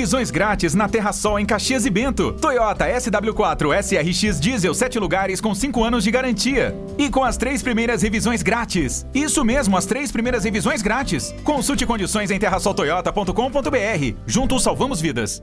Revisões grátis na Terra Sol em Caxias e Bento. Toyota SW4 SRX Diesel 7 lugares com 5 anos de garantia. E com as três primeiras revisões grátis. Isso mesmo, as três primeiras revisões grátis. Consulte condições em terrasoltoyota.com.br. Juntos salvamos vidas.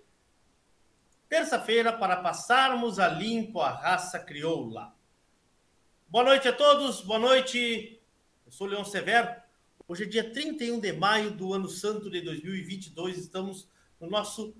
terça-feira para passarmos a limpo a raça crioula. Boa noite a todos, boa noite. Eu sou Leão Severo. Hoje é dia 31 de maio do ano santo de 2022. Estamos no nosso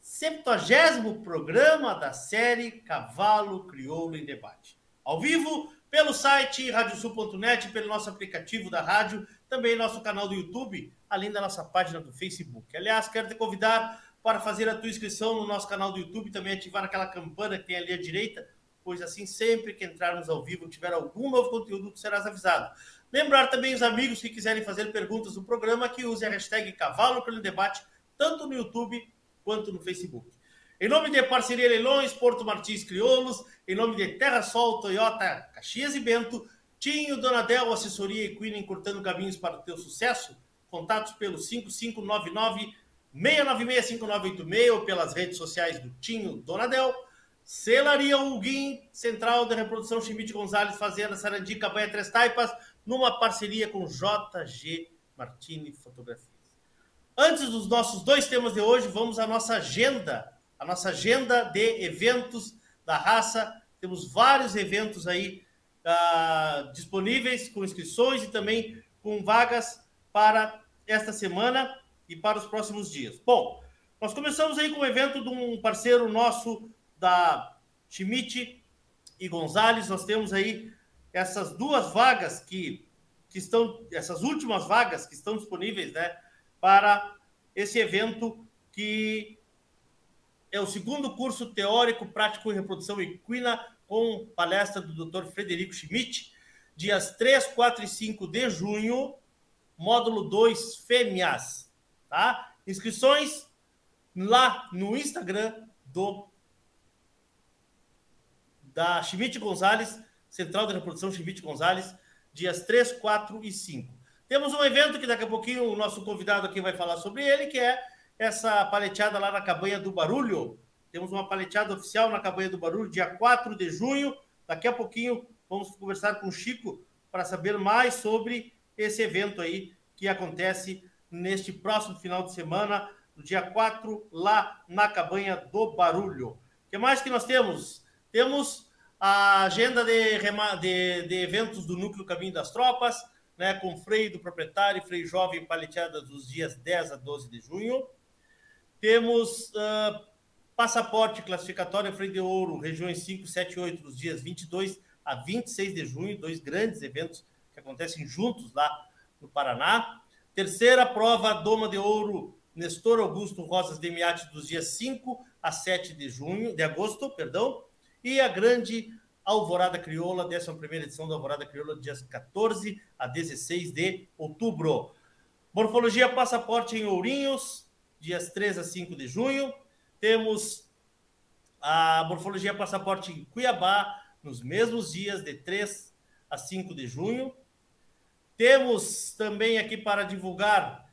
70 programa da série Cavalo Crioulo em Debate. Ao vivo, pelo site radiosul.net, pelo nosso aplicativo da rádio, também nosso canal do YouTube, além da nossa página do Facebook. Aliás, quero te convidar para fazer a tua inscrição no nosso canal do YouTube, também ativar aquela campana que tem ali à direita, pois assim sempre que entrarmos ao vivo, tiver algum novo conteúdo, tu serás avisado. Lembrar também os amigos que quiserem fazer perguntas no programa que use a hashtag Cavalo pelo Debate, tanto no YouTube quanto no Facebook. Em nome de Parceria Leilões, Porto Martins Crioulos, em nome de Terra Sol, Toyota, Caxias e Bento, Tinho, Donadel, Assessoria Equina encurtando caminhos para o teu sucesso, contatos pelo 5599 6965986 ou pelas redes sociais do Tinho Donadel, Celaria Huguim, Central de Reprodução Chimite Gonzalez, Fazenda Sarandi, Cabanha Três Taipas, numa parceria com JG Martini Fotografias. Antes dos nossos dois temas de hoje, vamos à nossa agenda a nossa agenda de eventos da raça. Temos vários eventos aí uh, disponíveis com inscrições e também com vagas para esta semana e para os próximos dias. Bom, nós começamos aí com o evento de um parceiro nosso da Schmidt e Gonzalez. Nós temos aí essas duas vagas que, que estão, essas últimas vagas que estão disponíveis, né, para esse evento que é o segundo curso teórico prático em reprodução equina com palestra do Dr. Frederico Schmidt, dias 3, 4 e 5 de junho, módulo 2 fêmeas, tá? Inscrições lá no Instagram do da Schmidt Gonzalez, Central de Reprodução Schmidt Gonzalez, dias 3, 4 e 5. Temos um evento que daqui a pouquinho o nosso convidado aqui vai falar sobre ele, que é essa paleteada lá na Cabanha do Barulho. Temos uma paleteada oficial na Cabanha do Barulho, dia 4 de junho. Daqui a pouquinho vamos conversar com o Chico para saber mais sobre esse evento aí que acontece neste próximo final de semana, no dia 4, lá na Cabanha do Barulho. O que mais que nós temos? Temos a agenda de, de, de eventos do Núcleo Caminho das Tropas, né, com freio do proprietário freio jovem paleteada dos dias 10 a 12 de junho. Temos uh, passaporte classificatório Freio de Ouro, regiões 5, 7 e 8, dos dias 22 a 26 de junho, dois grandes eventos que acontecem juntos lá no Paraná. Terceira prova Doma de Ouro, Nestor Augusto Rosas de Miate, dos dias 5 a 7 de junho, de agosto, perdão. E a grande Alvorada Crioula, 11 edição da Alvorada Crioula, dias 14 a 16 de outubro. Morfologia Passaporte em Ourinhos, dias 3 a 5 de junho. Temos a Morfologia Passaporte em Cuiabá, nos mesmos dias, de 3 a 5 de junho. Temos também aqui para divulgar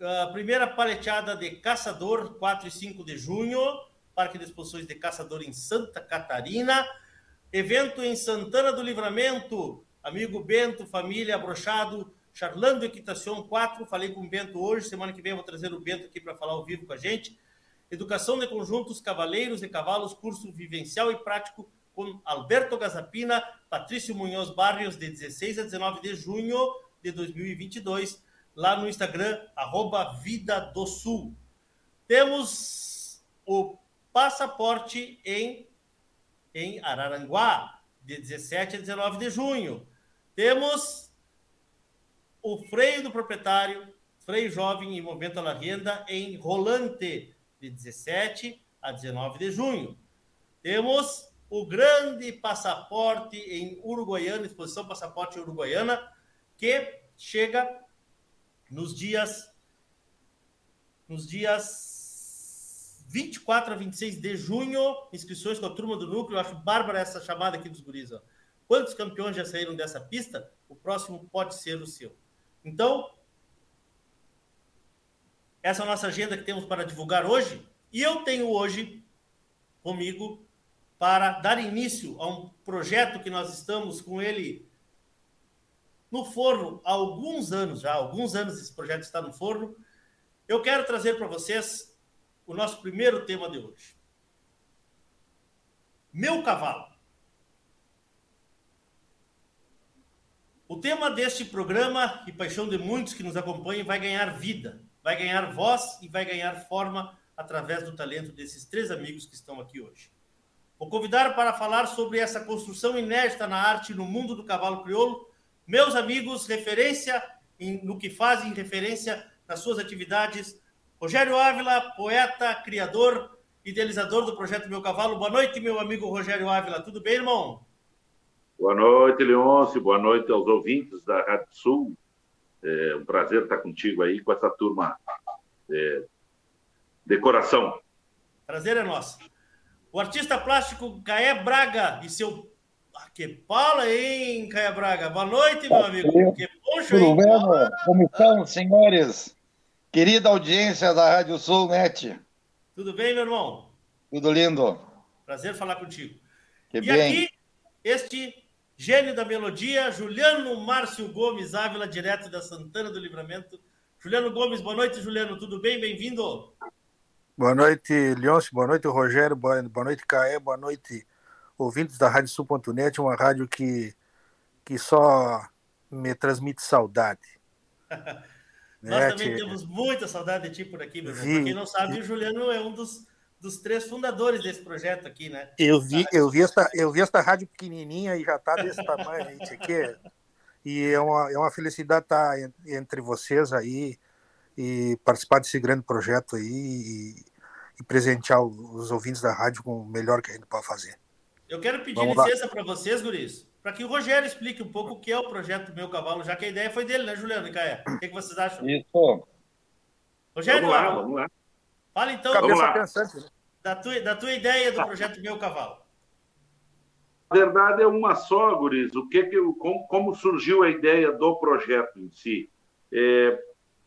a primeira paleteada de Caçador, 4 e 5 de junho, Parque de Exposições de Caçador em Santa Catarina. Evento em Santana do Livramento, amigo Bento, família Brochado, Charlando Equitação 4, falei com o Bento hoje, semana que vem vou trazer o Bento aqui para falar ao vivo com a gente. Educação de Conjuntos Cavaleiros e Cavalos, curso vivencial e prático com Alberto Gazapina, Patrício Munhoz Barrios, de 16 a 19 de junho de 2022, lá no Instagram, arroba Vida do Sul. Temos o passaporte em, em Araranguá, de 17 a 19 de junho. Temos o freio do proprietário, freio jovem e movimento à renda em Rolante, de 17 a 19 de junho. Temos o grande passaporte em Uruguaiana, exposição passaporte uruguaiana, que chega nos dias nos dias 24 a 26 de junho, inscrições com a turma do núcleo. Eu acho bárbara essa chamada aqui dos guris. Ó. Quantos campeões já saíram dessa pista? O próximo pode ser o seu. Então, essa é a nossa agenda que temos para divulgar hoje. E eu tenho hoje comigo para dar início a um projeto que nós estamos com ele no forno há alguns anos já, alguns anos esse projeto está no forno. Eu quero trazer para vocês o nosso primeiro tema de hoje. Meu cavalo. O tema deste programa, e paixão de muitos que nos acompanham, vai ganhar vida, vai ganhar voz e vai ganhar forma através do talento desses três amigos que estão aqui hoje. Vou convidar para falar sobre essa construção inédita na arte no mundo do cavalo crioulo, meus amigos, referência em, no que fazem, referência nas suas atividades, Rogério Ávila, poeta, criador, idealizador do projeto Meu Cavalo. Boa noite, meu amigo Rogério Ávila. Tudo bem, irmão? Boa noite, Leôncio. Boa noite aos ouvintes da Rádio Sul. É um prazer estar contigo aí com essa turma é, de coração. Prazer é nosso. O artista plástico Caé Braga e seu. Ah, que pala, hein, Caé Braga? Boa noite, meu amigo. Que poncho, Tudo hein? bem, Como estão, senhores? Querida audiência da Rádio Sul Net. Tudo bem, meu irmão? Tudo lindo. Prazer falar contigo. Que e bem. aqui, este gênio da melodia, Juliano Márcio Gomes Ávila, direto da Santana do Livramento. Juliano Gomes, boa noite, Juliano. Tudo bem? Bem-vindo. Boa noite, Leôncio. Boa noite, Rogério. Boa, noite, Caé. Boa noite, ouvintes da Rádio Sul.net, uma rádio que, que só me transmite saudade. Nós né, também temos muita saudade de ti por aqui, meu irmão. Para quem não sabe, o Juliano é um dos, dos três fundadores desse projeto aqui, né? Eu vi, eu vi, esta, eu vi esta rádio pequenininha e já está desse tamanho aí, aqui. E é uma, é uma felicidade estar entre vocês aí e participar desse grande projeto aí e, e presentear os ouvintes da rádio com o melhor que a gente pode fazer. Eu quero pedir Vamos licença para vocês, guris, para que o Rogério explique um pouco o que é o projeto Meu Cavalo, já que a ideia foi dele, né, Juliano e Caé? O que, que vocês acham? Isso. Rogério, vamos lá, vamos lá. Fala então Cabeça pensante, né? da, tua, da tua ideia do projeto Meu Cavalo. Na verdade é uma só, guris. O que que, como, como surgiu a ideia do projeto em si? É,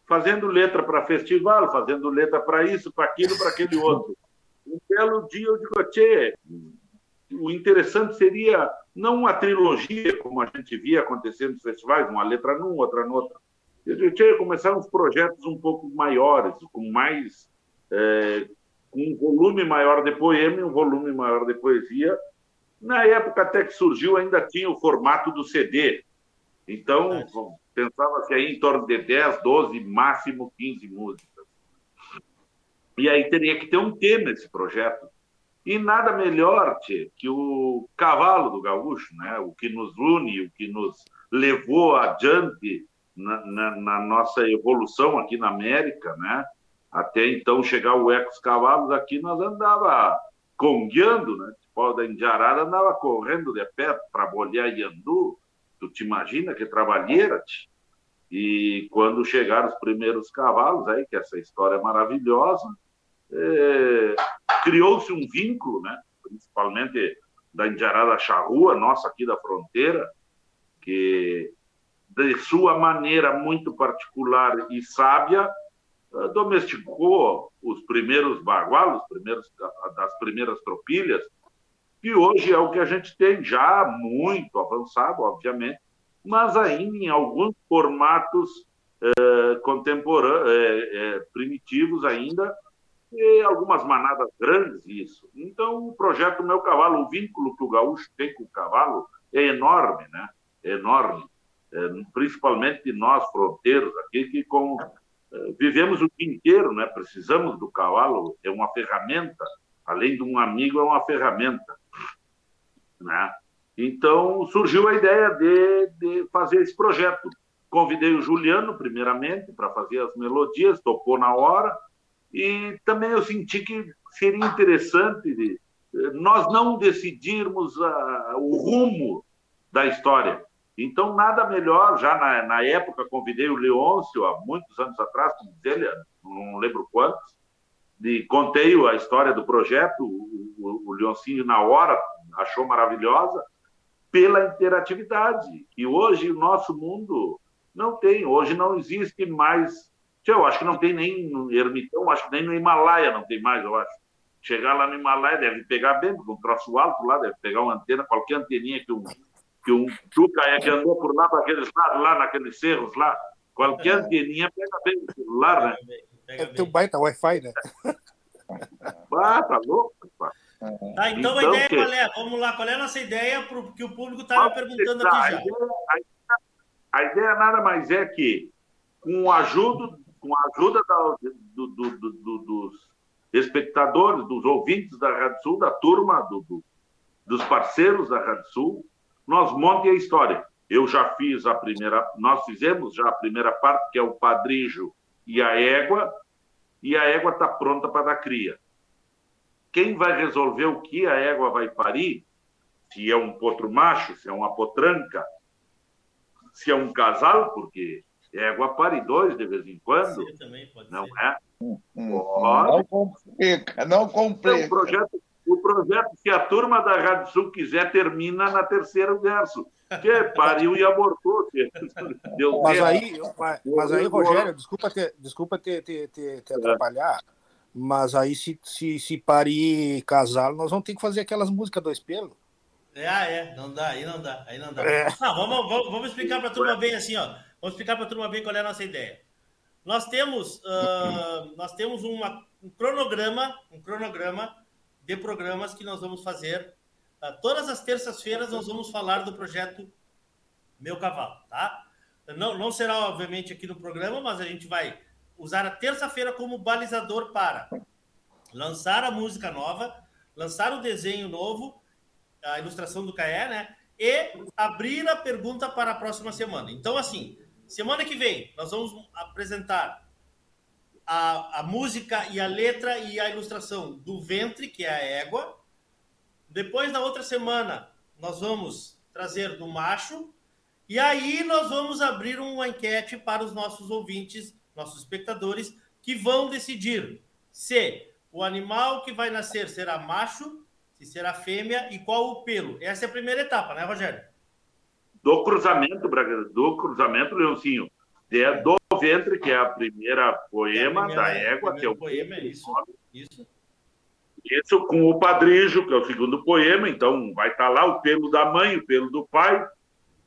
fazendo letra para festival, fazendo letra para isso, para aquilo, para aquele outro. Um belo dia eu digo, tchê, o interessante seria não uma trilogia, como a gente via acontecendo nos festivais, uma letra num, outra no outro. Eu tinha começar uns projetos um pouco maiores, com mais. É, com um volume maior de poema e um volume maior de poesia. Na época até que surgiu, ainda tinha o formato do CD. Então, pensava-se aí em torno de 10, 12, máximo 15 músicas. E aí teria que ter um tema esse projeto. E nada melhor tchê, que o cavalo do gaúcho, né? o que nos une, o que nos levou adiante na, na, na nossa evolução aqui na América, né? até então chegar o Ecos Cavalos, aqui nós andava congueando, né? Tipo, da Indiarada andava correndo de pé para bolhar Iandu. Tu te imagina que trabalheira, tchê. E quando chegaram os primeiros cavalos, aí, que essa história é maravilhosa, é, criou-se um vínculo, né, principalmente da Indiarada Charrua, nossa aqui da fronteira, que de sua maneira muito particular e sábia eh, domesticou os primeiros bagualos, primeiros, das primeiras tropilhas, que hoje é o que a gente tem já muito avançado, obviamente, mas ainda em alguns formatos eh, contemporâneos, eh, eh, primitivos ainda, e algumas manadas grandes isso. Então, o projeto Meu Cavalo, o vínculo que o gaúcho tem com o cavalo é enorme, né? É enorme. É, principalmente nós, fronteiros, aqui, que com, é, vivemos o dia inteiro, né? Precisamos do cavalo, é uma ferramenta, além de um amigo, é uma ferramenta, né? Então, surgiu a ideia de, de fazer esse projeto. Convidei o Juliano, primeiramente, para fazer as melodias, tocou na hora, e também eu senti que seria interessante de, nós não decidirmos uh, o rumo da história. Então, nada melhor, já na, na época convidei o Leôncio, há muitos anos atrás, como não lembro quantos, e contei a história do projeto, o, o, o Leoncinho, na hora, achou maravilhosa, pela interatividade, que hoje o nosso mundo não tem, hoje não existe mais eu acho que não tem nem no Ermitão, acho que nem no Himalaia não tem mais, eu acho. Chegar lá no Himalaia deve pegar bem, porque um troço alto lá, deve pegar uma antena, qualquer anteninha que um, que um Chuca é que andou por lá para aqueles lados, lá naqueles cerros lá, qualquer é. anteninha pega bem o celular, né? É teu baita Wi-Fi, né? Ah, tá louco, pá. Tá, então, então a ideia que... qual é? Vamos lá, qual é a nossa ideia porque o público estava perguntando aqui já. A ideia, a, ideia, a ideia nada mais é que, com a ajuda com a ajuda da, do, do, do, dos, espectadores, dos ouvintes da Rádio Sul, da turma, do, do, dos parceiros da Rádio Sul, nós montem a história. Eu já fiz a primeira, nós fizemos já a primeira parte, que é o padrijo e a égua, e a égua está pronta para dar cria. Quem vai resolver o que a égua vai parir, se é um potro macho, se é uma potranca, se é um casal, porque égua pare dois de vez em quando, não ser. é? Hum, não complica, não complica. Então, o, projeto, o projeto, se a turma da Rádio Sul quiser, termina na terceiro verso. Que pariu e abortou. Deu mas, aí, mas, mas aí, Rogério, desculpa te, desculpa te, te, te, te atrapalhar, mas aí se, se, se parir casal, nós vamos ter que fazer aquelas músicas do espelho. É, é, não dá, aí não dá, aí não dá. É. Não, vamos, vamos, vamos explicar para a turma bem assim, ó. Vamos explicar para a turma bem qual é a nossa ideia. Nós temos, uh, nós temos uma, um cronograma, um cronograma de programas que nós vamos fazer. Uh, todas as terças-feiras nós vamos falar do projeto Meu Cavalo, tá? Não, não será, obviamente, aqui no programa, mas a gente vai usar a terça-feira como balizador para lançar a música nova, lançar o desenho novo a ilustração do Caé, né? E abrir a pergunta para a próxima semana. Então, assim, semana que vem nós vamos apresentar a, a música e a letra e a ilustração do ventre, que é a égua. Depois, na outra semana, nós vamos trazer do macho. E aí nós vamos abrir uma enquete para os nossos ouvintes, nossos espectadores, que vão decidir se o animal que vai nascer será macho se será fêmea e qual o pelo. Essa é a primeira etapa, né, Rogério? Do cruzamento, do cruzamento, Leoncinho. É do ventre, que é a primeira poema é a primeira, da égua, que é o poema, é isso, isso. Isso com o padrijo, que é o segundo poema, então vai estar lá o pelo da mãe, o pelo do pai,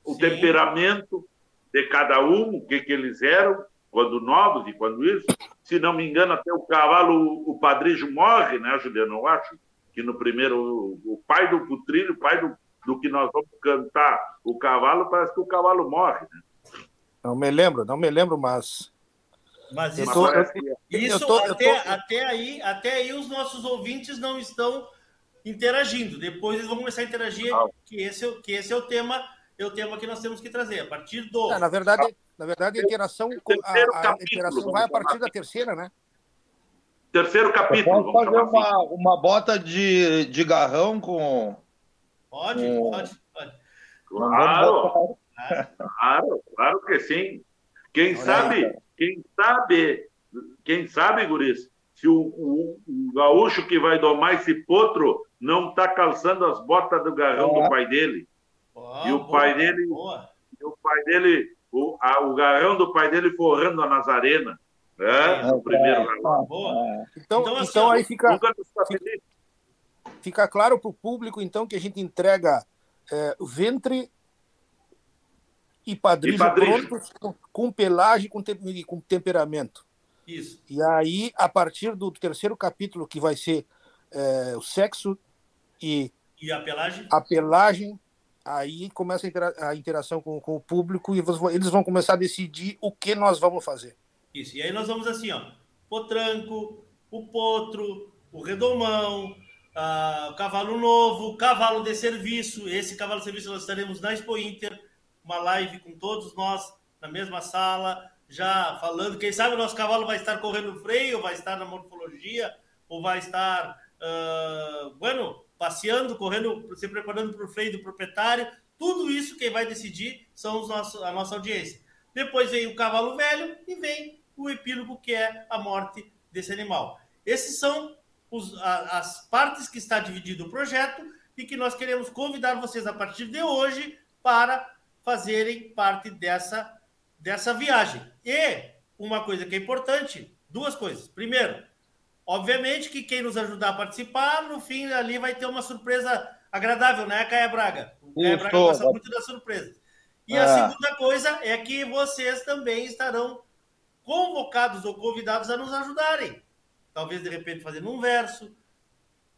o Sim. temperamento de cada um, o que, que eles eram, quando novos e quando isso. Se não me engano, até o cavalo, o padrijo morre, né, Juliano? Eu acho que no primeiro, o pai do putrilho, o pai do, do que nós vamos cantar, o cavalo, parece que o cavalo morre, né? Não me lembro, não me lembro, mas. Mas isso, tô, isso tô, até, tô... até, aí, até aí os nossos ouvintes não estão interagindo. Depois eles vão começar a interagir, que esse, é que esse é o tema, é o tema que nós temos que trazer. A partir do. É, na verdade, na verdade, a interação, a, a interação vai a partir da terceira, né? Terceiro capítulo. Pode fazer uma, assim. uma bota de, de garrão com. Pode, com... pode, pode. Claro, claro, claro que sim. Quem Olha sabe, aí, quem sabe, quem sabe, Guris, se o, o, o, gaúcho que vai domar esse potro não está calçando as botas do garrão é. do pai dele. Oh, e o boa, pai dele, boa. e o pai dele, o, a, o garrão do pai dele forrando a Nazarena. É, no primeiro é. Então, então, assim, então aí fica, fica claro para o público então que a gente entrega é, ventre e padrinho, prontos com, com, pelagem com, te, com temperamento. Isso. E aí, a partir do terceiro capítulo, que vai ser é, o sexo e, e a pelagem, a pelagem aí começa a, intera a interação com, com, o público e eles vão começar a decidir o que nós vamos fazer. Isso. E aí nós vamos assim, ó. Potranco, o potro, o redomão, ah, o cavalo novo, o cavalo de serviço. Esse cavalo de serviço nós estaremos na Expo Inter, uma live com todos nós na mesma sala, já falando. Quem sabe o nosso cavalo vai estar correndo freio, vai estar na morfologia, ou vai estar, uh, bueno, passeando, correndo, se preparando para o freio do proprietário. Tudo isso quem vai decidir são os nossos, a nossa audiência. Depois vem o cavalo velho e vem o epílogo, que é a morte desse animal. Esses são os, a, as partes que está dividido o projeto e que nós queremos convidar vocês a partir de hoje para fazerem parte dessa, dessa viagem. E uma coisa que é importante, duas coisas. Primeiro, obviamente que quem nos ajudar a participar, no fim ali vai ter uma surpresa agradável, né, Caia Braga? O Caia Braga gosta muito das surpresas. E a é. segunda coisa é que vocês também estarão convocados ou convidados a nos ajudarem. Talvez, de repente, fazendo um verso,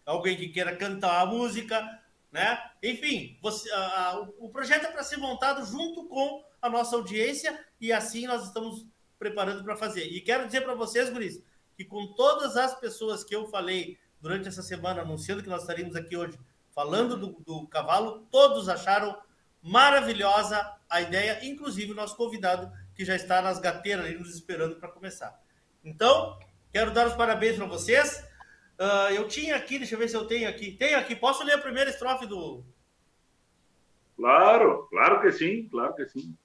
alguém que queira cantar a música, né? Enfim, você, a, a, o projeto é para ser montado junto com a nossa audiência e assim nós estamos preparando para fazer. E quero dizer para vocês, Guris, que com todas as pessoas que eu falei durante essa semana, anunciando que nós estaríamos aqui hoje, falando do, do cavalo, todos acharam maravilhosa a ideia, inclusive o nosso convidado, que já está nas gateiras ali nos esperando para começar. Então, quero dar os parabéns para vocês. Uh, eu tinha aqui, deixa eu ver se eu tenho aqui. Tenho aqui, posso ler a primeira estrofe do. Claro, claro que sim, claro que sim.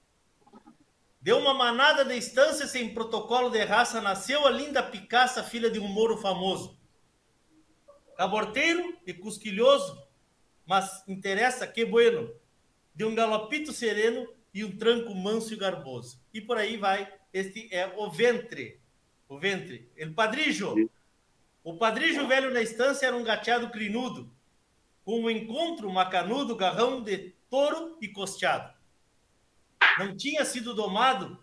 Deu uma manada de instância sem protocolo de raça, nasceu a linda Picaça, filha de um moro famoso. Caborteiro e cusquilhoso, mas interessa que bueno. De um galopito sereno e um tranco manso e garboso. E por aí vai. Este é o ventre. O ventre. El padrijo. O padrijo velho na estância era um gateado crinudo, com um encontro macanudo, garrão de touro e costeado. Não tinha sido domado,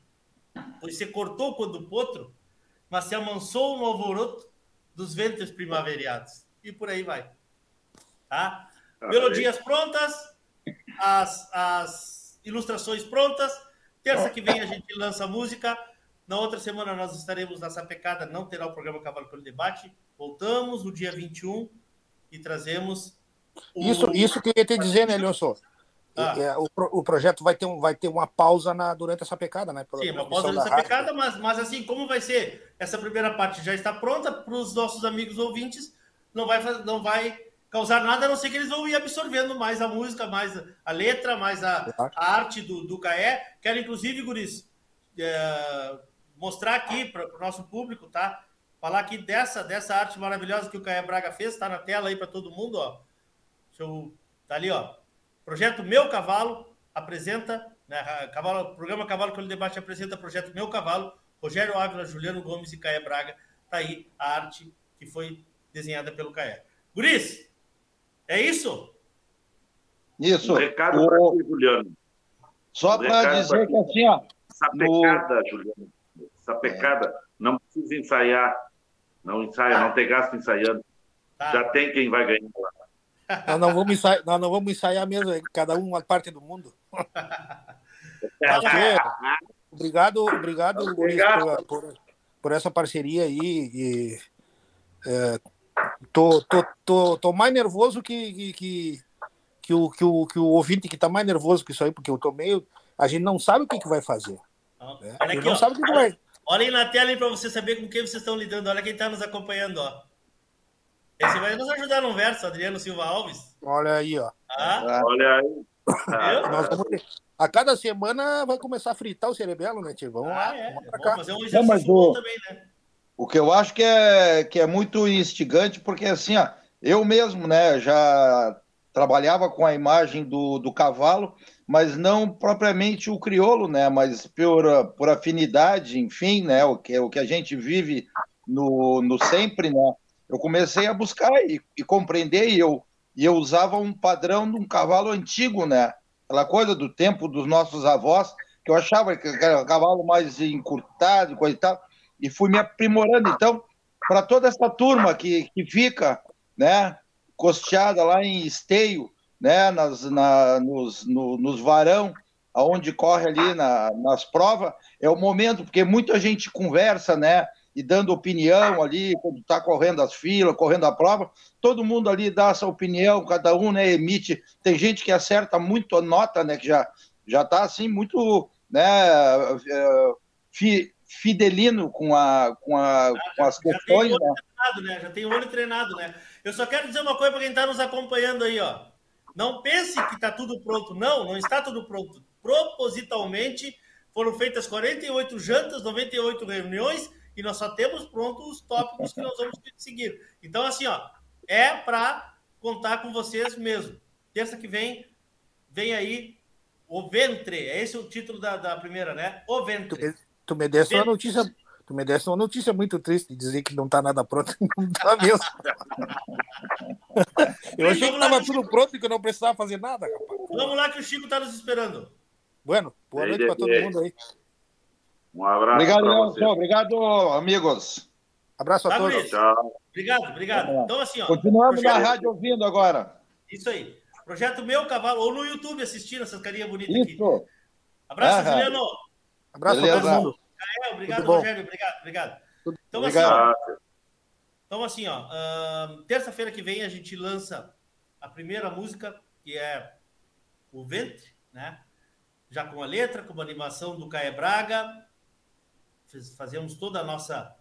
pois se cortou quando potro, mas se amansou no alvoroto dos ventres primavereados. E por aí vai. Tá? Melodias prontas, as, as ilustrações prontas. Terça que vem a gente lança a música. Na outra semana nós estaremos na Sapecada, não terá o programa Cavalo pelo Debate. Voltamos no dia 21 e trazemos. O... Isso, isso que eu ia te dizer, né, Leonson? Ah. É, o, o, projeto vai ter, um, vai ter uma pausa na, durante essa pecada, né? Sim, uma pausa durante essa pecada, mas, mas assim, como vai ser? Essa primeira parte já está pronta para os nossos amigos ouvintes, não vai, não vai causar nada, a não ser que eles vão ir absorvendo mais a música, mais a letra, mais a, a arte do, do Caé. Quero, inclusive, Guris, é, mostrar aqui para o nosso público, tá? Falar aqui dessa, dessa arte maravilhosa que o Caé Braga fez, está na tela aí para todo mundo, ó. Deixa eu. Tá ali, ó. Projeto Meu Cavalo apresenta, né, Cavalo, programa Cavalo que ele debate apresenta projeto Meu Cavalo, Rogério Ávila, Juliano Gomes e Caé Braga. Tá aí a arte que foi desenhada pelo Caé. Guris, é isso? Isso. Um recado o... para Juliano. Só para dizer que assim, ó. Essa pecada, no... Juliano. Essa pecada, é. não precisa ensaiar. Não ensaia, não tem gasto ensaiando. Tá. Já tem quem vai ganhar lá. Nós não vamos ensaiar, nós não vamos ensaiar mesmo, cada um uma parte do mundo. obrigado, obrigado, obrigado. Por, por, por, essa parceria aí. E, é, tô, tô, tô, tô mais nervoso que, que, que, que, o, que, o, que o ouvinte que tá mais nervoso que isso aí, porque eu tô meio. A gente não sabe o que, que vai fazer. Né? Aqui, não ó, sabe o que, que vai. Olhem na tela para você saber com quem vocês estão lidando. Olha quem está nos acompanhando, ó. Esse vai nos ajudar no verso, Adriano Silva Alves. Olha aí, ó. Ah? Olha aí. Ter... A cada semana vai começar a fritar o cerebelo, né, tio? Vamos ah, lá. É. Vamos cá. um exercício o... também, né? O que eu acho que é, que é muito instigante, porque assim, ó, eu mesmo, né, já trabalhava com a imagem do, do cavalo, mas não propriamente o crioulo, né, mas por, por afinidade, enfim, né, o que, o que a gente vive no, no sempre, né, eu comecei a buscar e, e compreender, e eu, e eu usava um padrão de um cavalo antigo, né, aquela coisa do tempo dos nossos avós, que eu achava que era um cavalo mais encurtado, coisa e tal, e fui me aprimorando. Então, para toda essa turma que, que fica, né, costeada lá em esteio, né, nas, na, nos, no, nos varão, aonde corre ali na, nas provas, é o momento, porque muita gente conversa, né, e dando opinião ali, quando está correndo as filas, correndo a prova, todo mundo ali dá essa opinião, cada um, né, emite, tem gente que acerta muito a nota, né, que já já está assim muito, né, é, fi, fidelino com, a, com, a, com as questões. Já tem, né? Treinado, né? já tem o olho treinado, né? Eu só quero dizer uma coisa para quem está nos acompanhando aí, ó. Não pense que está tudo pronto. Não, não está tudo pronto. Propositalmente foram feitas 48 jantas, 98 reuniões e nós só temos pronto os tópicos que nós vamos seguir. Então, assim, ó, é para contar com vocês mesmo. Terça que vem, vem aí o ventre. É esse o título da, da primeira, né? O ventre. Tu me desse uma notícia, tu me desse uma notícia muito triste, dizer que não está nada pronto, não está mesmo. eu achei que estava tudo pronto e que eu não precisava fazer nada, rapaz. Vamos lá que o Chico está nos esperando. Bueno, boa noite para todo mundo aí. Um abraço. Obrigado, Leandro. Obrigado, amigos. Abraço a tá, todos. Tchau. Obrigado, obrigado. Então, assim, ó. Continuamos projeto... na rádio ouvindo agora. Isso aí. Projeto Meu Cavalo, ou no YouTube assistindo essas carinhas bonitas Isso. aqui. Abraço, Juliano. Abraço Beleza. a todo mundo. Obrigado, Rogério. Obrigado, obrigado. Então, assim, ó, então, assim, ó, uh, terça-feira que vem a gente lança a primeira música, que é O Ventre, né? Já com a letra, com a animação do Caê Braga. Fazemos toda a nossa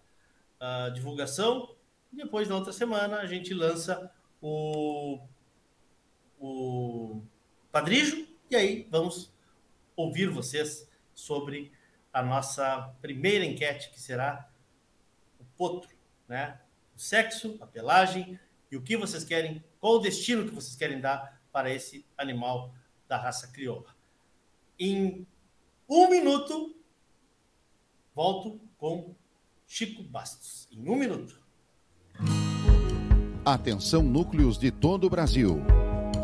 uh, divulgação. Depois, na outra semana, a gente lança o, o Padrijo. E aí vamos ouvir vocês sobre a nossa primeira enquete, que será o potro, né? O sexo, a pelagem e o que vocês querem, qual o destino que vocês querem dar para esse animal da raça crioula. Em um minuto, volto com Chico Bastos. Em um minuto. Atenção, núcleos de todo o Brasil.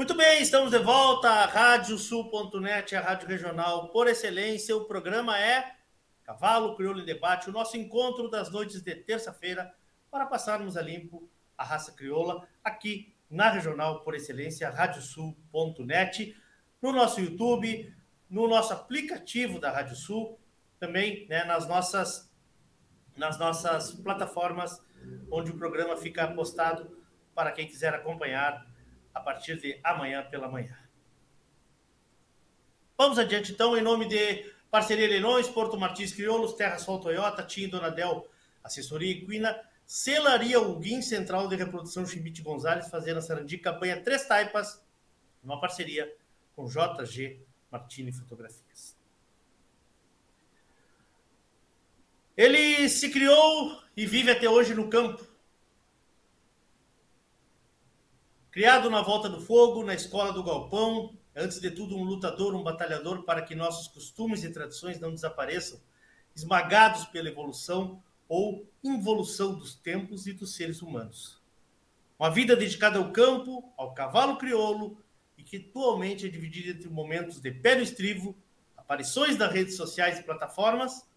Muito bem, estamos de volta à Radiosul.net, a rádio regional por excelência. O programa é Cavalo Crioulo em Debate, o nosso encontro das noites de terça-feira para passarmos a limpo a raça crioula aqui na regional por excelência, radiosul.net, no nosso YouTube, no nosso aplicativo da Rádio Sul, também né, nas, nossas, nas nossas plataformas onde o programa fica postado para quem quiser acompanhar a partir de amanhã pela manhã. Vamos adiante, então, em nome de Parceria Leilões, Porto Martins Crioulos, Terra Sol Toyota, TIM Donadel, Assessoria Equina, Celaria Huguim, Central de Reprodução Chimite Gonzalez, fazendo Sarandi, campanha Três Taipas, uma parceria com JG Martini Fotografias. Ele se criou e vive até hoje no campo, Criado na volta do fogo, na escola do galpão, antes de tudo um lutador, um batalhador para que nossos costumes e tradições não desapareçam, esmagados pela evolução ou involução dos tempos e dos seres humanos. Uma vida dedicada ao campo, ao cavalo crioulo e que atualmente é dividida entre momentos de pé no estrivo, aparições das redes sociais e plataformas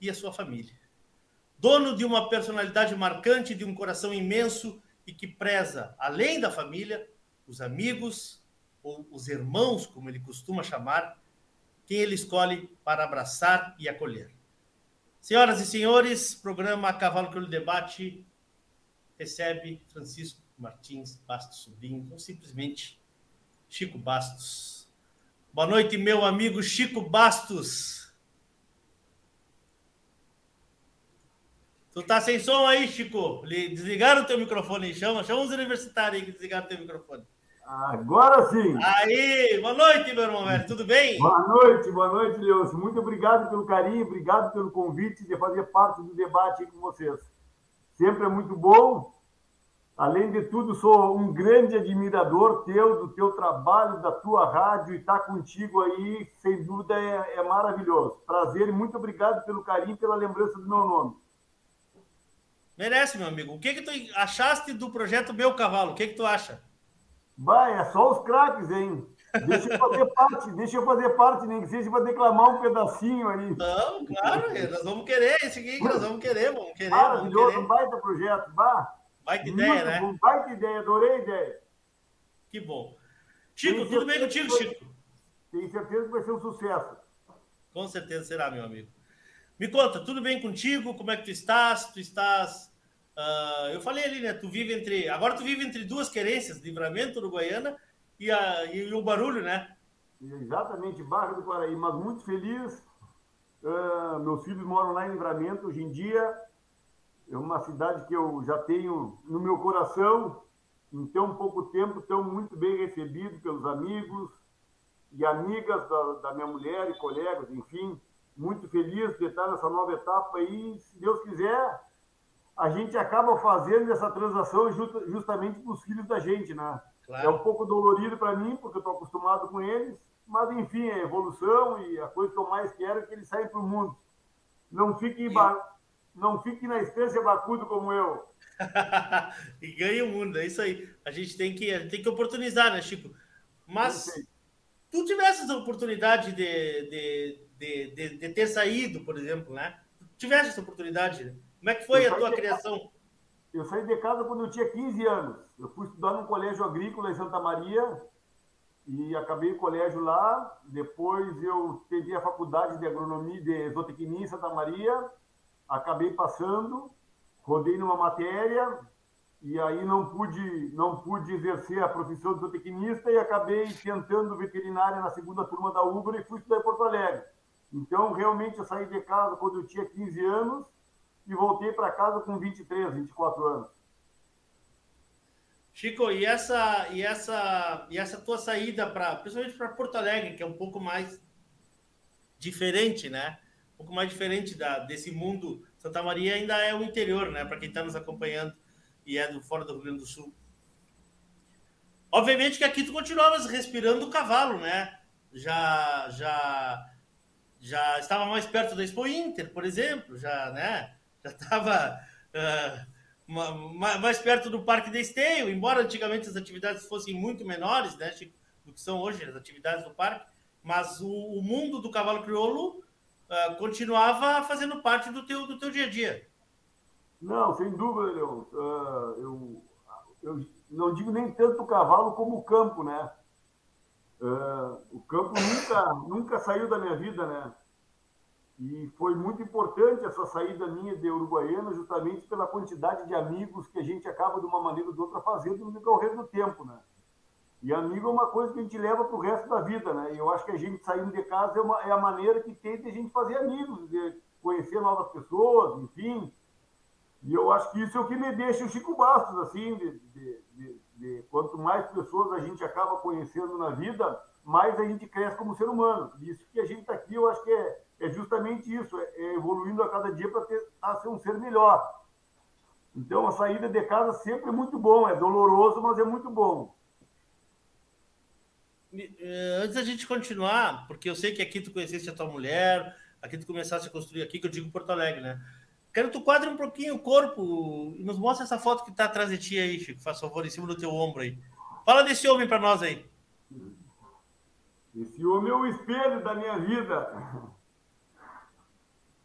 e a sua família. Dono de uma personalidade marcante, de um coração imenso e que preza, além da família, os amigos ou os irmãos, como ele costuma chamar, quem ele escolhe para abraçar e acolher. Senhoras e senhores, programa Cavalo que Debate recebe Francisco Martins Bastos Sobrinho, ou simplesmente Chico Bastos. Boa noite, meu amigo Chico Bastos. Tu tá sem som aí, Chico? Desligaram o teu microfone aí. Chama, chama os universitários aí que desligaram o teu microfone. Agora sim. Aí, boa noite, meu irmão velho. Tudo bem? Boa noite, boa noite, Leôncio. Muito obrigado pelo carinho, obrigado pelo convite de fazer parte do debate aí com vocês. Sempre é muito bom Além de tudo, sou um grande admirador teu, do teu trabalho, da tua rádio e estar contigo aí, sem dúvida, é, é maravilhoso. Prazer e muito obrigado pelo carinho e pela lembrança do meu nome. Merece, meu amigo. O que que tu achaste do projeto Meu Cavalo? O que que tu acha? Vai, é só os craques, hein? Deixa eu fazer parte, deixa eu fazer parte, nem que seja para declamar um pedacinho aí. Não, claro, nós vamos querer esse aqui, nós vamos querer, vamos querer. Maravilhoso, vamos querer. um baita projeto, bah. Baita ideia, né? Um baita ideia, adorei a ideia. Que bom. Chico, tudo bem contigo, Chico? Tenho certeza que vai ser um sucesso. Com certeza será, meu amigo. Me conta, tudo bem contigo? Como é que tu estás? Tu estás. ah, eu falei ali, né? Tu vive entre. Agora tu vive entre duas querências, Livramento, Uruguaiana e, a, e o barulho, né? Exatamente, Barra do Quaraí, mas muito feliz. Ah, meus filhos moram lá em Livramento hoje em dia. É uma cidade que eu já tenho no meu coração. Em tão pouco tempo, tão muito bem recebido pelos amigos e amigas da, da minha mulher e colegas, enfim. Muito feliz de estar nessa nova etapa aí. Se Deus quiser, a gente acaba fazendo essa transação justa- justamente para os filhos da gente, né? Claro. É um pouco dolorido para mim, porque eu estou acostumado com eles, mas enfim, é evolução e a coisa que eu mais quero é que eles saiam para o mundo. Não fiquem, ba... não fiquem na estância bacudo como eu. e ganha o mundo, é isso aí. A gente tem que, gente tem que oportunizar, né, Chico? Mas tu tivesse essa oportunidade de, de, de, de, de ter saído, por exemplo, né? Tu tivesse essa oportunidade, né? Como é que foi Eu a tua criação? Eu saí de casa quando eu tinha 15 anos. Eu fui estudar num colégio agrícola em Santa Maria e acabei o colégio lá. Depois eu tentei a faculdade de agronomia de zootecnia em Santa Maria. Acabei passando, rodei numa matéria e aí não pude não pude exercer a profissão de zootecnista e acabei tentando veterinária na segunda turma da Ubra e fui estudar em Porto Alegre. Então, realmente, eu saí de casa quando eu tinha 15 anos e voltei para casa com 23, 24 anos. Chico, e essa e essa e essa tua saída para principalmente para Porto Alegre, que é um pouco mais diferente, né? Um pouco mais diferente da, desse mundo. Santa Maria ainda é o interior, né? Para quem está nos acompanhando e é do fora do Rio Grande do Sul. Obviamente que aqui tu continuavas respirando o cavalo, né? Já já já estava mais perto da Expo Inter, por exemplo, já, né? Já estava ah, ma- ma- mais perto do Parque de Esteio, embora antigamente as atividades fossem muito menores, né, do que são hoje as atividades do parque, mas o, o mundo do cavalo crioulo ah, continuava fazendo parte do teu, do teu dia a dia. Não, sem dúvida, Leon. Ah, eu, eu não digo nem tanto o cavalo como o campo, né? Ah, o campo nunca, nunca saiu da minha vida, né? E foi muito importante essa saída minha de Uruguaiana, justamente pela quantidade de amigos que a gente acaba, de uma maneira ou de outra, fazendo no decorrer do tempo, né? E amigo é uma coisa que a gente leva para o resto da vida, né? E eu acho que a gente saindo de casa é, uma, é a maneira que tem de a gente fazer amigos, de conhecer novas pessoas, enfim. E eu acho que isso é o que me deixa o Chico Bastos, assim, de, de, de, de quanto mais pessoas a gente acaba conhecendo na vida, mais a gente cresce como ser humano. Isso que a gente está aqui, eu acho que é, é justamente isso, é, é evoluindo a cada dia para tentar ser um ser melhor. Então, a saída de casa sempre é muito bom, é doloroso, mas é muito bom. Antes da gente continuar, porque eu sei que aqui tu conheceste a tua mulher, aqui tu começaste a construir aqui, que eu digo Porto Alegre, né? Quero que tu quadre um pouquinho o corpo e nos mostre essa foto que tá atrás de ti aí, Chico, faz favor, em cima do teu ombro aí. Fala desse homem para nós aí. Esse homem é o espelho da minha vida.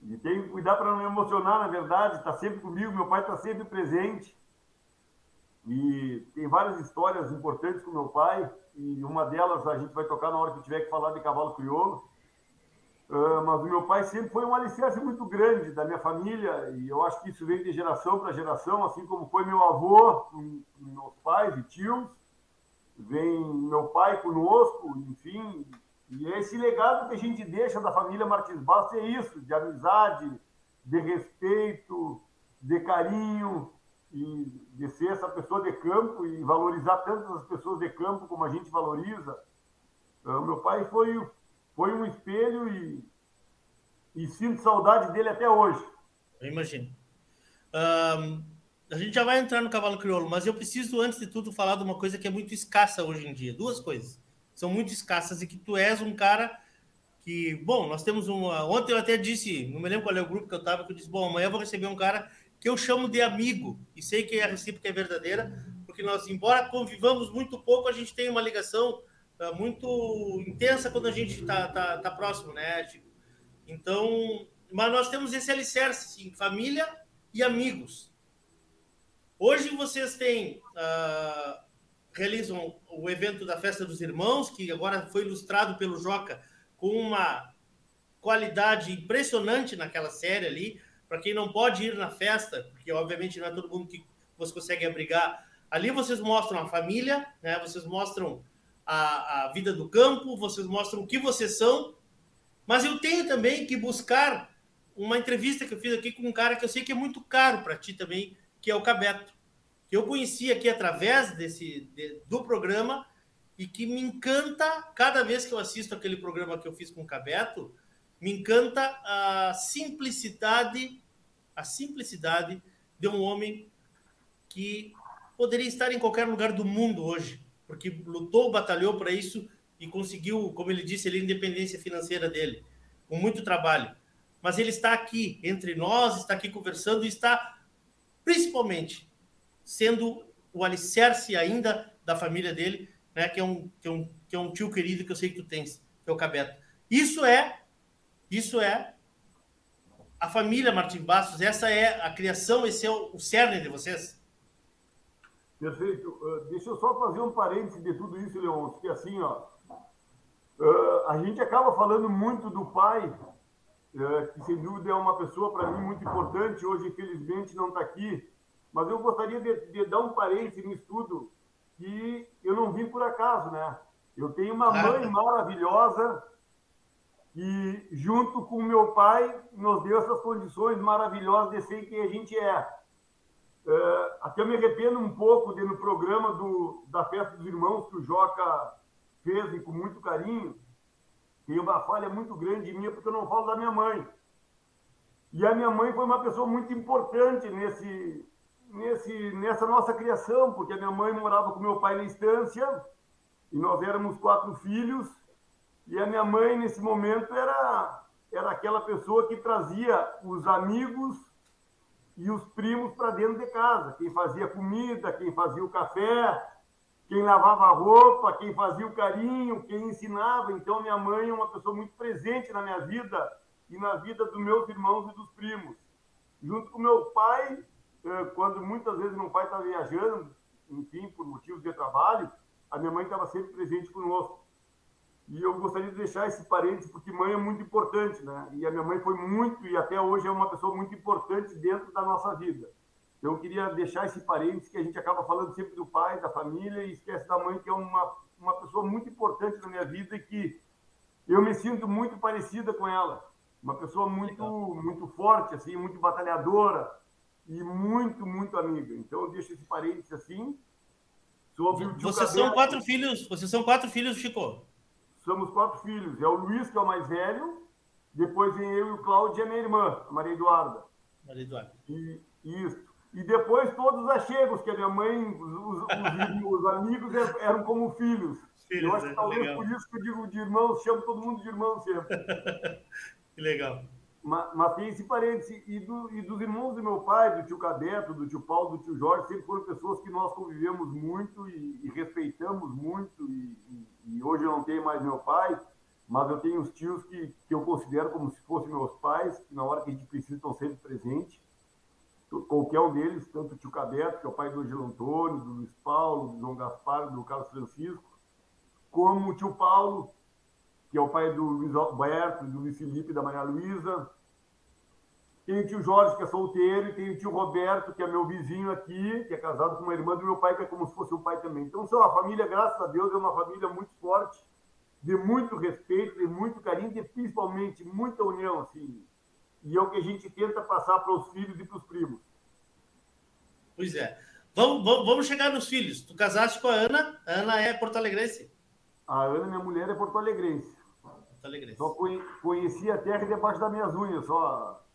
E tenho que cuidar para não me emocionar, na verdade. Está sempre comigo, meu pai está sempre presente. E tem várias histórias importantes com meu pai. E uma delas a gente vai tocar na hora que tiver que falar de cavalo crioulo. Ah, mas o meu pai sempre foi um alicerce muito grande da minha família. E eu acho que isso vem de geração para geração, assim como foi meu avô, meus pais e tios vem meu pai conosco, enfim, e é esse legado que a gente deixa da família Martins Bastos é isso, de amizade, de respeito, de carinho, e de ser essa pessoa de campo e valorizar tantas as pessoas de campo como a gente valoriza. Ah, meu pai foi, foi um espelho e, e sinto saudade dele até hoje. Eu imagino. Ahn, a gente já vai entrar no cavalo crioulo, mas eu preciso, antes de tudo, falar de uma coisa que é muito escassa hoje em dia. Duas coisas. São muito escassas e que tu és um cara que, bom, nós temos uma. Ontem eu até disse, não me lembro qual é o grupo que eu estava, que eu disse, bom, amanhã eu vou receber um cara que eu chamo de amigo, e sei que a recíproca é verdadeira, porque nós, embora convivamos muito pouco, a gente tem uma ligação uh, muito intensa quando a gente está tá, tá próximo, né, Chico? Então, mas nós temos esse alicerce, sim, família e amigos. Hoje vocês têm, uh, realizam o evento da Festa dos Irmãos, que agora foi ilustrado pelo Joca com uma qualidade impressionante naquela série ali. Para quem não pode ir na festa, porque obviamente não é todo mundo que você consegue abrigar, ali vocês mostram a família, né? vocês mostram a, a vida do campo, vocês mostram o que vocês são. Mas eu tenho também que buscar uma entrevista que eu fiz aqui com um cara que eu sei que é muito caro para ti também, que é o Cabeto, que eu conheci aqui através desse de, do programa e que me encanta cada vez que eu assisto aquele programa que eu fiz com o Cabeto, me encanta a simplicidade, a simplicidade de um homem que poderia estar em qualquer lugar do mundo hoje, porque lutou, batalhou para isso e conseguiu, como ele disse, a independência financeira dele, com muito trabalho. Mas ele está aqui entre nós, está aqui conversando e está principalmente sendo o alicerce ainda da família dele, né, que, é um, que, é um, que é um tio querido que eu sei que tu tens, que é o Cabeto. Isso é, isso é a família Martim Bastos, essa é a criação, esse é o, o cerne de vocês. Perfeito. Uh, deixa eu só fazer um parêntese de tudo isso, Leon, que assim, ó, uh, a gente acaba falando muito do pai, uh, que sem dúvida é uma pessoa para mim muito importante, hoje infelizmente não está aqui, mas eu gostaria de, de, dar um parêntese no estudo que eu não vim por acaso, né? Eu tenho uma mãe maravilhosa que, junto com meu pai, nos deu essas condições maravilhosas de ser quem a gente é. É até me arrependo um pouco de, no programa do, da Festa dos Irmãos, que o Joca fez e com muito carinho, tem uma falha muito grande minha, porque eu não falo da minha mãe. E a minha mãe foi uma pessoa muito importante nesse, nesse, nessa nossa criação, porque a minha mãe morava com meu pai na estância e nós éramos quatro filhos e a minha mãe nesse momento era era aquela pessoa que trazia os amigos e os primos para dentro de casa, quem fazia comida, quem fazia o café, quem lavava a roupa, quem fazia o carinho, quem ensinava. Então minha mãe é uma pessoa muito presente na minha vida e na vida dos meus irmãos e dos primos. Junto com meu pai, eh, quando muitas vezes meu pai estava viajando, enfim, por motivos de trabalho, a minha mãe estava sempre presente conosco. E eu gostaria de deixar esse parênteses, porque mãe é muito importante, né? E a minha mãe foi muito, e até hoje é uma pessoa muito importante dentro da nossa vida. Então, eu queria deixar esse parênteses, que a gente acaba falando sempre do pai, da família, e esquece da mãe, que é uma, uma pessoa muito importante na minha vida e que eu me sinto muito parecida com ela. Uma pessoa muito, muito forte, assim, muito batalhadora, e muito, muito amiga. Então eu deixo esse parênteses assim. Sobre o vocês são quatro filhos, vocês são quatro filhos, Chico? Somos quatro filhos. É o Luiz, que é o mais velho, depois vem eu e o Cláudio e a minha irmã, a Maria Eduarda. Maria Eduarda. E, isso. E depois todos os achegos, que a minha mãe, os, os, os amigos eram como filhos. filhos eu acho que talvez legal. por isso que eu digo de irmãos, chamo todo mundo de irmão sempre. que legal. Mas, mas tem esse parêntese. E, do, e, dos irmãos do meu pai, do tio Cadeto, do tio Paulo, do tio Jorge, sempre foram pessoas que nós convivemos muito e, e respeitamos muito. E, e, hoje eu não tenho mais meu pai, mas eu tenho os tios que, que eu considero como se fossem meus pais, que na hora que a gente precisa estão sempre presentes. Qualquer um deles, tanto o tio Cadeto, que é o pai do Angelo Antônio, do Luiz Paulo, do João Gaspar, do Carlos Francisco, como o tio Paulo, que é o pai do Luiz Alberto, do Luiz Felipe da Maria Luísa. Tem o tio Jorge, que é solteiro, e tem o tio Roberto, que é meu vizinho aqui, que é casado com uma irmã do meu pai, que é como se fosse um pai também. Então, são uma família, graças a Deus, é uma família muito forte, de muito respeito, de muito carinho, e principalmente muita união, assim. E é o que a gente tenta passar para os filhos e para os primos. Pois é. Vamos, vamos chegar nos filhos. Tu casaste com a Ana, a Ana é porto-alegrense. A Ana, minha mulher, é porto-alegrense. Só conheci a terra debaixo das minhas unhas, só.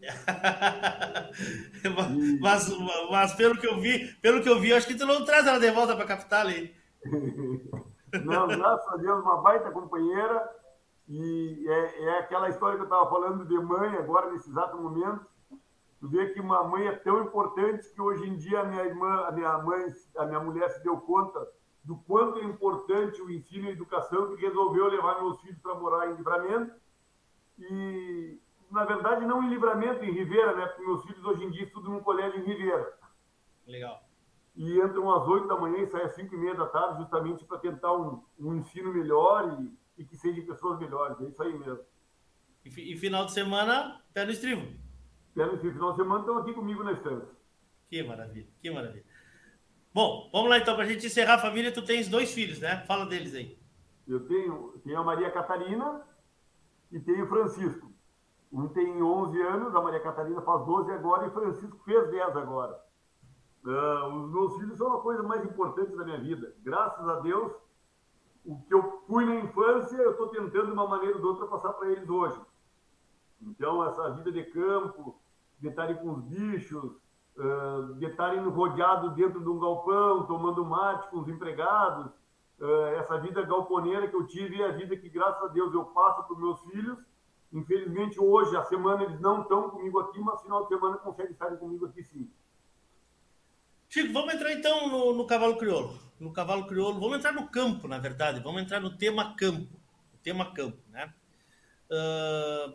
mas, mas pelo que eu vi, pelo que eu vi, acho que tu não traz ela de volta para a capital hein? Não, graças a Deus, uma baita companheira. E é, é aquela história que eu estava falando de mãe agora, nesse exato momento. Tu vê que uma mãe é tão importante que hoje em dia a minha irmã, a minha mãe, a minha mulher se deu conta do quanto é importante o ensino e a educação que resolveu levar meus filhos para morar em Livramento. E, na verdade, não em Livramento, em Ribeira, né? Porque meus filhos hoje em dia estudam num colégio em Ribeira. Legal. E entram às oito da manhã e saem às cinco e meia da tarde, justamente para tentar um, um, ensino melhor e, e que sejam pessoas melhores. É isso aí mesmo. E, e final de semana, pé no estribo. Pé no estribo. Final de semana estão aqui comigo na estância. Que maravilha, que maravilha. Bom, vamos lá então, para a gente encerrar a família. Tu tens dois filhos, né? Fala deles aí. Eu tenho, tenho a Maria Catarina e tenho o Francisco. Um tem 11 anos, a Maria Catarina faz 12 agora e o Francisco fez 10 agora. Uh, os meus filhos são a coisa mais importante da minha vida. Graças a Deus, o que eu fui na infância, eu estou tentando de uma maneira ou de outra passar para eles hoje. Então, essa vida de campo, de com os bichos, de estarem rodeados dentro de um galpão, tomando mate com os empregados, essa vida galponeira que eu tive é a vida que, graças a Deus, eu passo para os meus filhos Infelizmente, hoje, a semana, eles não estão comigo aqui, mas final de semana conseguem estar comigo aqui sim. Chico, vamos entrar então no, no, cavalo crioulo. No cavalo crioulo, vamos entrar no campo, na verdade. Vamos entrar no tema campo. O tema campo, né? Uh,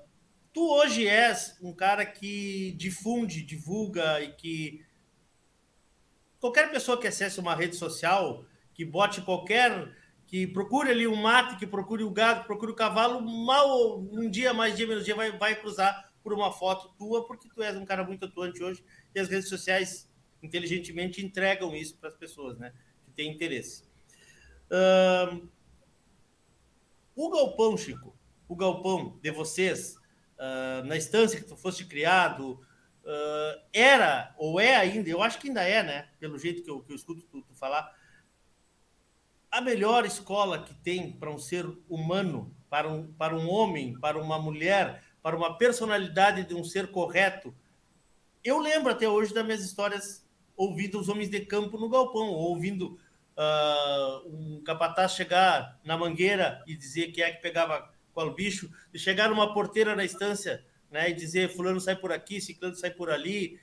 tu hoje és um cara que difunde, divulga e que qualquer pessoa que acesse uma rede social, que bote qualquer que procure ali o mato, que procure o gado, que procure o cavalo, mal um dia, mais dia, menos dia, vai, vai cruzar por uma foto tua, porque tu és um cara muito atuante hoje e as redes sociais inteligentemente entregam isso para as pessoas, né? Que tem interesse. O galpão, Chico, o galpão de vocês, uh, na estância que tu foste criado, uh, era, ou é ainda, eu acho que ainda é, né? Pelo jeito que eu, que eu escuto tu, tu falar, a melhor escola que tem para um ser humano, para um, para um homem, para uma mulher, para uma personalidade de um ser correto. Eu lembro até hoje das minhas histórias ouvindo os homens de campo no galpão, ouvindo uh, um capataz chegar na mangueira e dizer que é que pegava qual bicho, e chegar numa porteira na estância né, e dizer fulano sai por aqui, ciclano sai por ali,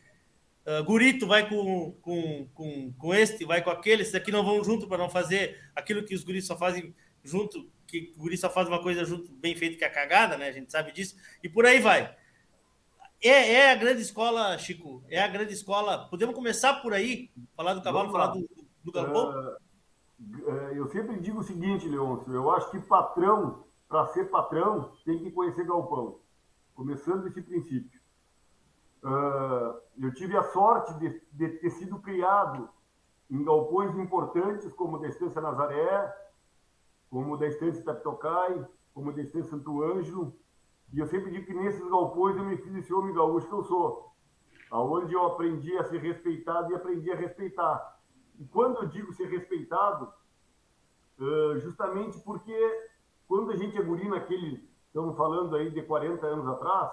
Uh, Gurito vai com, com, com, com este, vai com aquele, esses aqui não vão junto para não fazer aquilo que os guris só fazem junto, que o guri só faz uma coisa junto bem feito que é a cagada, né? A gente sabe disso, e por aí vai. É, é a grande escola, Chico, é a grande escola. Podemos começar por aí, falar do cavalo, falar do, do galpão? Uh, eu sempre digo o seguinte, Leôncio, eu acho que patrão, para ser patrão, tem que conhecer galpão, começando desse princípio. Uh, eu tive a sorte de, de, ter sido criado em galpões importantes, como da Estância Nazaré, como da Estância Tapitocai, como da Estância Santo Ângelo. E eu sempre digo que nesses galpões eu me fiz esse homem gaúcho que eu sou, aonde eu aprendi a ser respeitado e aprendi a respeitar. E quando eu digo ser respeitado, uh, justamente porque quando a gente é guri naquele, estamos falando aí de 40 anos atrás,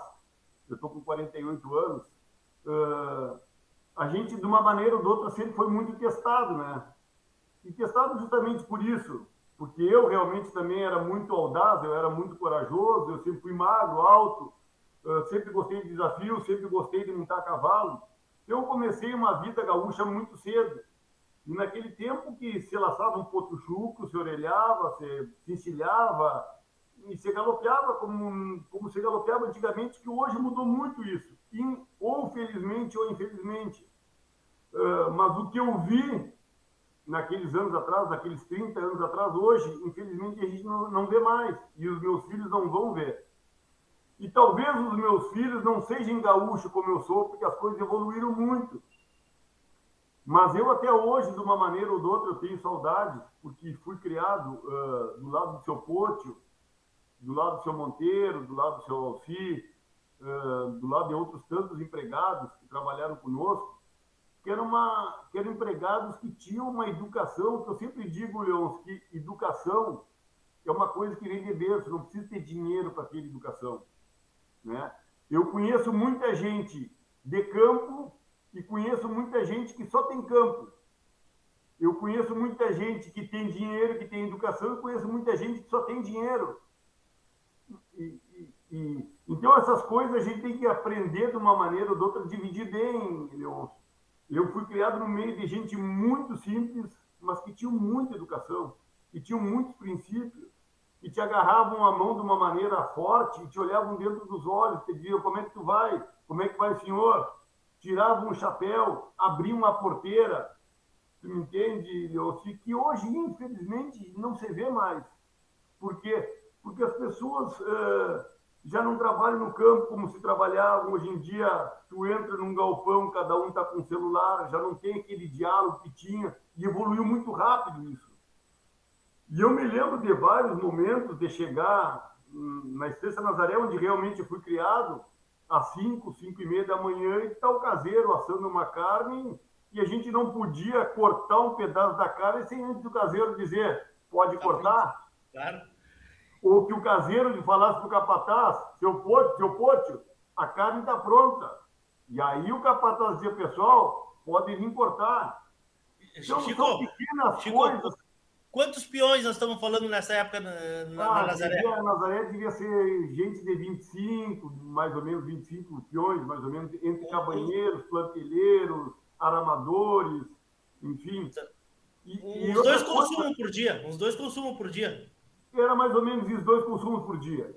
eu estou com 48 anos, uh, a gente, de uma maneira ou de outra, sempre foi muito testado, né? E testado justamente por isso, porque eu realmente também era muito audaz, eu era muito corajoso, eu sempre fui magro, alto, uh, sempre gostei de desafios, sempre gostei de montar cavalo. Eu comecei uma vida gaúcha muito cedo. E naquele tempo que se laçava um potro chuco, se orelhava, se, encilhava, e se galopeava como, como se galopeava antigamente, que hoje mudou muito isso, ou felizmente ou infelizmente. Uh, mas o que eu vi naqueles anos atrás, naqueles 30 anos atrás, hoje, infelizmente, a gente não, não vê mais, e os meus filhos não vão ver. E talvez os meus filhos não sejam gaúchos como eu sou, porque as coisas evoluíram muito. Mas eu até hoje, de uma maneira ou de outra, eu tenho saudade, porque fui criado uh, do lado do seu Pôtio, do lado do seu Monteiro, do lado do seu Alci, uh, do lado de outros tantos empregados que trabalharam conosco, que uma, que eram empregados que tinham uma educação, que eu sempre digo, Leons, que educação é uma coisa que vem de berço, não precisa ter dinheiro para ter educação. Né? Eu conheço muita gente de campo e conheço muita gente que só tem campo. Eu conheço muita gente que tem dinheiro, que tem educação, e conheço muita gente que só tem dinheiro. E, e, e, então, essas coisas a gente tem que aprender de uma maneira ou de outra, dividir bem, Leon. Eu fui criado no meio de gente muito simples, mas que tinham muita educação, que tinham muitos princípios, que te agarravam a mão de uma maneira forte e te olhavam dentro dos olhos, te diziam como é que tu vai, como é que vai, senhor? Tiravam um chapéu, abriam uma porteira, Tu me entende, Leoci? Que hoje, infelizmente, não se vê mais. Por quê? Porque as pessoas uh, já não trabalham no campo como se trabalhavam. Hoje em dia, tu entra num galpão, cada um está com celular, já não tem aquele diálogo que tinha, e evoluiu muito rápido isso. E eu me lembro de vários momentos de chegar na Estância Nazaré, onde realmente fui criado, às 5, 5 e meia da manhã, e está o caseiro assando uma carne e a gente não podia cortar um pedaço da carne sem antes do caseiro dizer, pode cortar? Claro. Ou que o caseiro falasse para o capataz, seu pote, seu pote, a carne está pronta. E aí o capataz dizia, pessoal, pode vir cortar. Então, Chico, são pequenas Chico, coisas. Quantos peões nós estamos falando nessa época na, na, ah, na Nazaré? Devia, Nazaré devia ser gente de 25, mais ou menos 25 peões, mais ou menos, entre cabanheiros, plantelheiros, aramadores, enfim. E, uns dois consumos por dia, uns dois consumos por dia. Era mais ou menos os dois consumos por dia.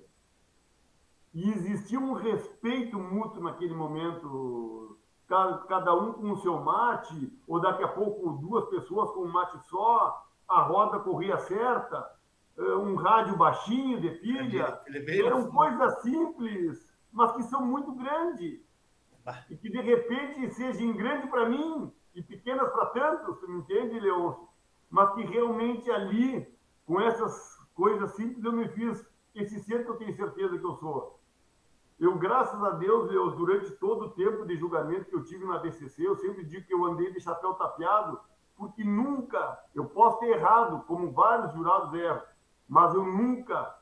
E existia um respeito mútuo naquele momento, cada um com o seu mate, ou daqui a pouco duas pessoas com um mate só, a roda corria certa, eh, um rádio baixinho de pilha. Eram coisas simples, mas que são muito grandes. E que de repente sejam grandes para mim e pequenas para tantos, tu me entende, Leôncio? Mas que realmente ali, com essas coisas simples, eu me fiz esse ser que eu tenho certeza que eu sou. Eu, graças a Deus, eu, durante todo o tempo de julgamento que eu tive na BCC, eu sempre digo que eu andei de chapéu tapeado, porque nunca, eu posso ter errado, como vários jurados erram, mas eu nunca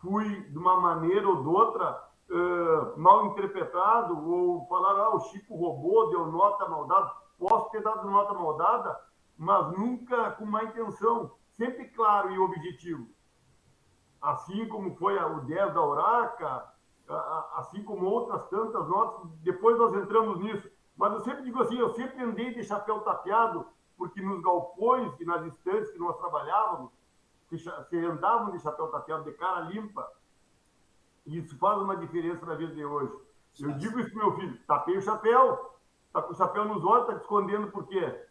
fui, de uma maneira ou de outra, uh, mal interpretado ou falar, ah, o Chico roubou, deu nota maldada. Posso ter dado nota maldada, mas nunca com má intenção, sempre claro e objetivo. Assim como foi o 10 da Uraca, assim como outras tantas notas, depois nós entramos nisso. Mas eu sempre digo assim, eu sempre andei de chapéu tapeado, porque nos galpões e nas instâncias que nós trabalhávamos, se andavam de chapéu tapeado, de cara limpa, e isso faz uma diferença na vida de hoje. Eu digo isso pro meu filho, tapei o chapéu, tá com o chapéu nos olhos, tá te escondendo por quê?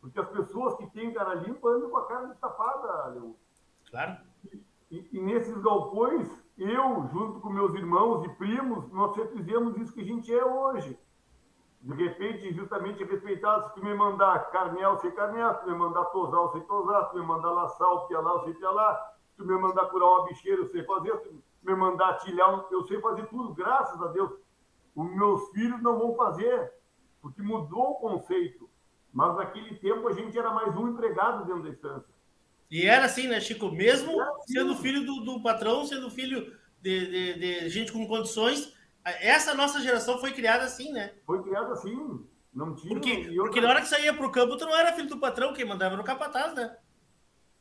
Porque as pessoas que têm cara limpa andam com a cara destapada, Leon. Claro. E, e, nesses galpões, eu, junto com meus irmãos e primos, nós fizemos isso que a gente é hoje. De repente, justamente respeitado, se tu me mandar carnel, sei carnel, se tu me mandar tosar, sei tosar, se tu me mandar laçar o pialá, eu sei pialá, se tu me mandar curar uma bicheira, eu sei fazer, me mandar tilhar, eu sei fazer tudo, graças a Deus. Os meus filhos não vão fazer, porque mudou o conceito. Mas naquele tempo a gente era mais um empregado dentro da estância. E era assim, né, Chico? Mesmo assim. sendo filho do, do, patrão, sendo filho de, de, de, gente com condições, essa nossa geração foi criada assim, né? Foi criada assim. Não tinha. Porque, porque na hora que saía pro campo, tu não era filho do patrão, quem mandava era o capataz, né?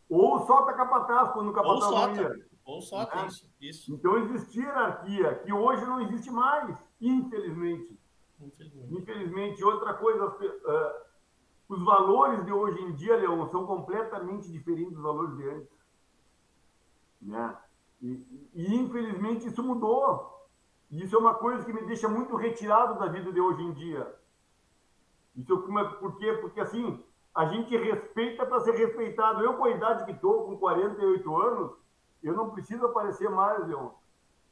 Ou solta capataz quando o capataz não ia. Ou só né? isso, isso. Então existia hierarquia, que hoje não existe mais, infelizmente. Infelizmente. infelizmente. Outra coisa, uh, os valores de hoje em dia, Leão, são completamente diferentes dos valores de antes. Né? E, e, infelizmente isso mudou. E isso é uma coisa que me deixa muito retirado da vida de hoje em dia. Isso é por quê? Porque assim, a gente respeita para ser respeitado. Eu, com a idade que estou, com 48 anos, eu não preciso aparecer mais, Leon.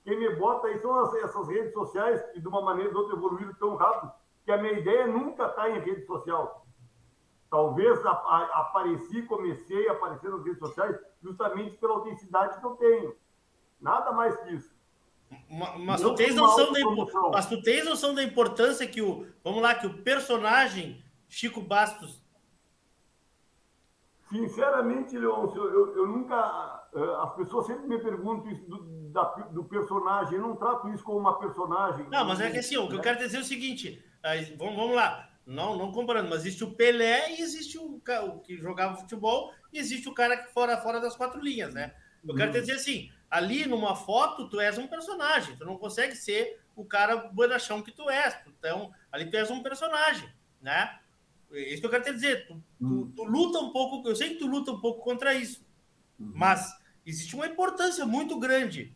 Quem me bota aí são as, essas redes sociais que, de uma maneira ou de outra, evoluíram tão rápido que a minha ideia nunca está em rede social. Talvez a, a, apareci, comecei a aparecer nas redes sociais justamente pela autenticidade que eu tenho. Nada mais que isso. Mas tu, tens noção da, mas tu tens noção da importância que o. Vamos lá, que o personagem Chico Bastos. Sinceramente, Leôncio, eu, eu nunca Uh, as pessoas sempre me perguntam isso do, da, do personagem. Eu não trato isso como uma personagem. Não, mas é que assim, o que eu quero dizer é o seguinte: vamos, vamos lá, não, não comparando, mas existe o Pelé e existe o, o que jogava futebol e existe o cara que fora, fora das quatro linhas, né? Eu quero uhum. dizer assim, ali numa foto tu és um personagem, tu não consegue ser o cara bonachão que tu és, então ali tu és um personagem, né? É isso que eu quero te dizer, tu, tu, uhum. tu luta um pouco, eu sei que tu luta um pouco contra isso, uhum. mas existe uma importância muito grande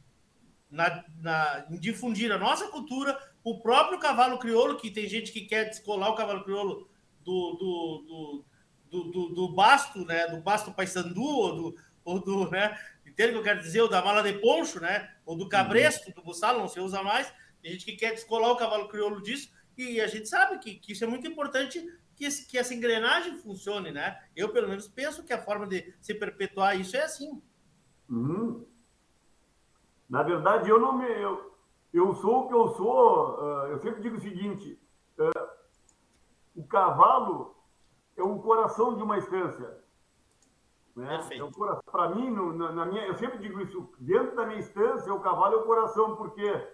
na, na, em difundir a nossa cultura, o próprio cavalo crioulo, que tem gente que quer descolar o cavalo crioulo do, do, do, do, do, do basto, né? Do basto paisandu, ou do, ou do, né? Entende o que eu quero dizer? Ou da mala de poncho, né? Ou do cabresto, do buçalo, não se usa mais. Tem gente que quer descolar o cavalo crioulo disso, e a gente sabe que, que isso é muito importante que, esse, que essa engrenagem funcione, né? Eu, pelo menos, penso que a forma de se perpetuar isso é assim. Uhum. Na verdade, eu não me. Eu, eu sou o que eu sou. Uh, eu sempre digo o seguinte: uh, o cavalo é o coração de uma estância. Né? É Para mim, no, na, minha, eu sempre digo isso: dentro da minha estância, o cavalo é o coração, por quê?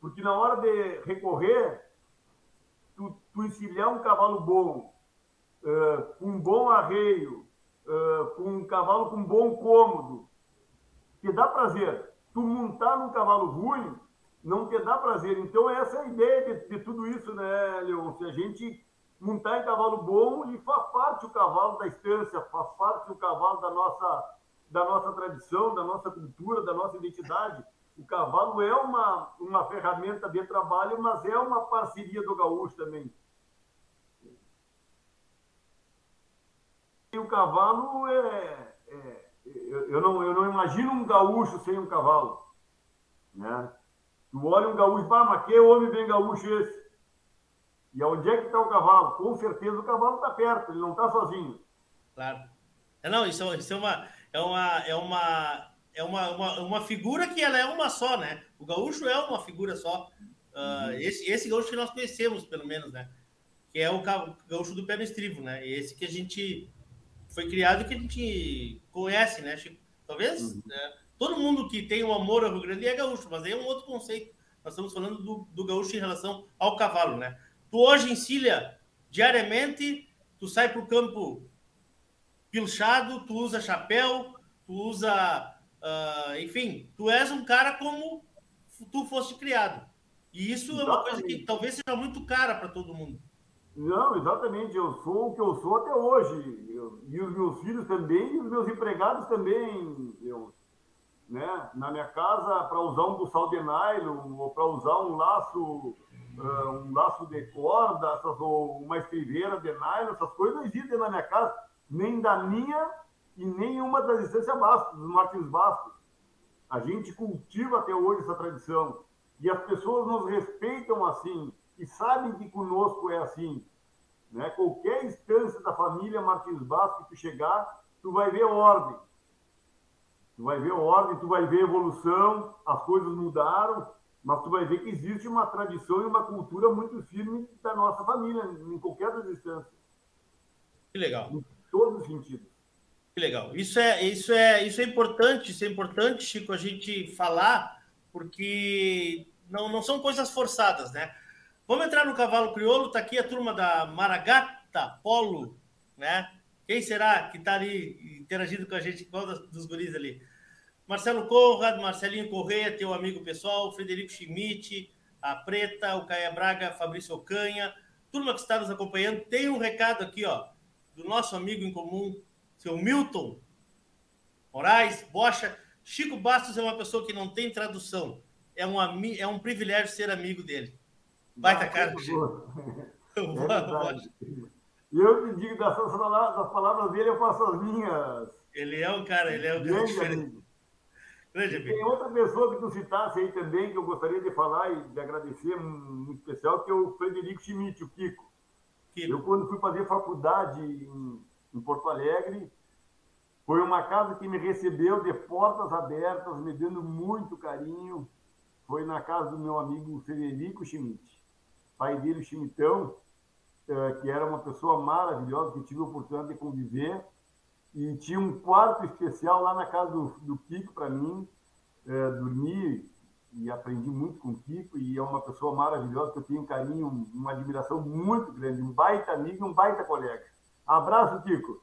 Porque na hora de recorrer, tu, tu encilhar um cavalo bom, uh, com um bom arreio, com um cavalo com bom cômodo, que dá prazer tu montar num cavalo ruim não te dá prazer. Então, essa é a ideia de, de tudo isso, né, Leon? Se a gente montar em cavalo bom e faz parte o cavalo da estância, faz parte o cavalo da nossa, da nossa tradição, da nossa cultura, da nossa identidade. O cavalo é uma, uma ferramenta de trabalho, mas é uma parceria do gaúcho também. E o cavalo é, é eu, não, eu não imagino um gaúcho sem um cavalo. Né? Tu olha um gaúcho, ah, mas que homem bem gaúcho esse? E onde é que está o cavalo? Com certeza o cavalo está perto, ele não está sozinho. Claro. É, não, isso, isso é uma. É uma, é uma é uma, uma, uma, figura que ela é uma só, né? O gaúcho é uma figura só. Uh, esse, esse gaúcho que nós conhecemos, pelo menos, né? Que é o gaúcho do pé no estribo, né? Esse que a gente foi criado que a gente conhece, né, Chico? Talvez uhum. né, todo mundo que tem um amor ao Rio Grande é gaúcho, mas aí é um outro conceito. Nós estamos falando do, do gaúcho em relação ao cavalo, né? Tu hoje encilha diariamente, tu sai para o campo pilchado, tu usa chapéu, tu usa, uh, enfim, tu és um cara como tu foste criado. E isso Exatamente. é uma coisa que talvez seja muito cara para todo mundo. Não, exatamente. Eu sou o que eu sou até hoje. Eu, e os meus filhos também, e os meus empregados também. Eu, né? Na minha casa, para usar um buçal de nylon, ou para usar um laço, um laço de corda, essas, ou uma estriveira de nylon, essas coisas não existem na minha casa, nem da minha e nenhuma das Estâncias Bastos, dos Martins Bastos. A gente cultiva até hoje essa tradição. E as pessoas nos respeitam assim e sabem que conosco é assim. Né? Qualquer instância da família Martins Bastos que tu chegar, tu vai ver ordem. Tu vai ver ordem, tu vai ver evolução, as coisas mudaram, mas tu vai ver que existe uma tradição e uma cultura muito firme da nossa família, em qualquer das instâncias. Que legal. Em todos os sentidos. Que legal. Isso é, isso é, isso é importante, isso é importante, Chico, a gente falar, porque não, não são coisas forçadas, né? Vamos entrar no cavalo crioulo. Está aqui a turma da Maragata Polo, né? Quem será que está ali interagindo com a gente? Qual dos guris ali? Marcelo Conrad, Marcelinho Correia, teu amigo pessoal, Frederico Schmidt, a Preta, o Caia Braga, Fabrício Ocanha, turma que está nos acompanhando. Tem um recado aqui, ó, do nosso amigo em comum, seu Milton Moraes, Bocha. Chico Bastos é uma pessoa que não tem tradução. É um, é um privilégio ser amigo dele. Baita cara. É e eu te digo, palavras, das palavras dele, eu faço as minhas. Ele é um cara, ele é um cara diferente. Grande Tem outra pessoa que tu citasse aí também, que eu gostaria de falar e de agradecer, muito especial, que é o Frederico Schmidt, o Kiko. Kiko. Eu, quando fui fazer faculdade em, em Porto Alegre, foi uma casa que me recebeu de portas abertas, me dando muito carinho. Foi na casa do meu amigo Frederico Schmidt pai dele, o Chimitão, é, que era uma pessoa maravilhosa, que tive a oportunidade de conviver. E tinha um quarto especial lá na casa do, do Kiko para mim. É, dormi e aprendi muito com o Kiko e é uma pessoa maravilhosa que eu tenho um carinho, uma admiração muito grande, um baita amigo e um baita colega. Abraço, Kiko.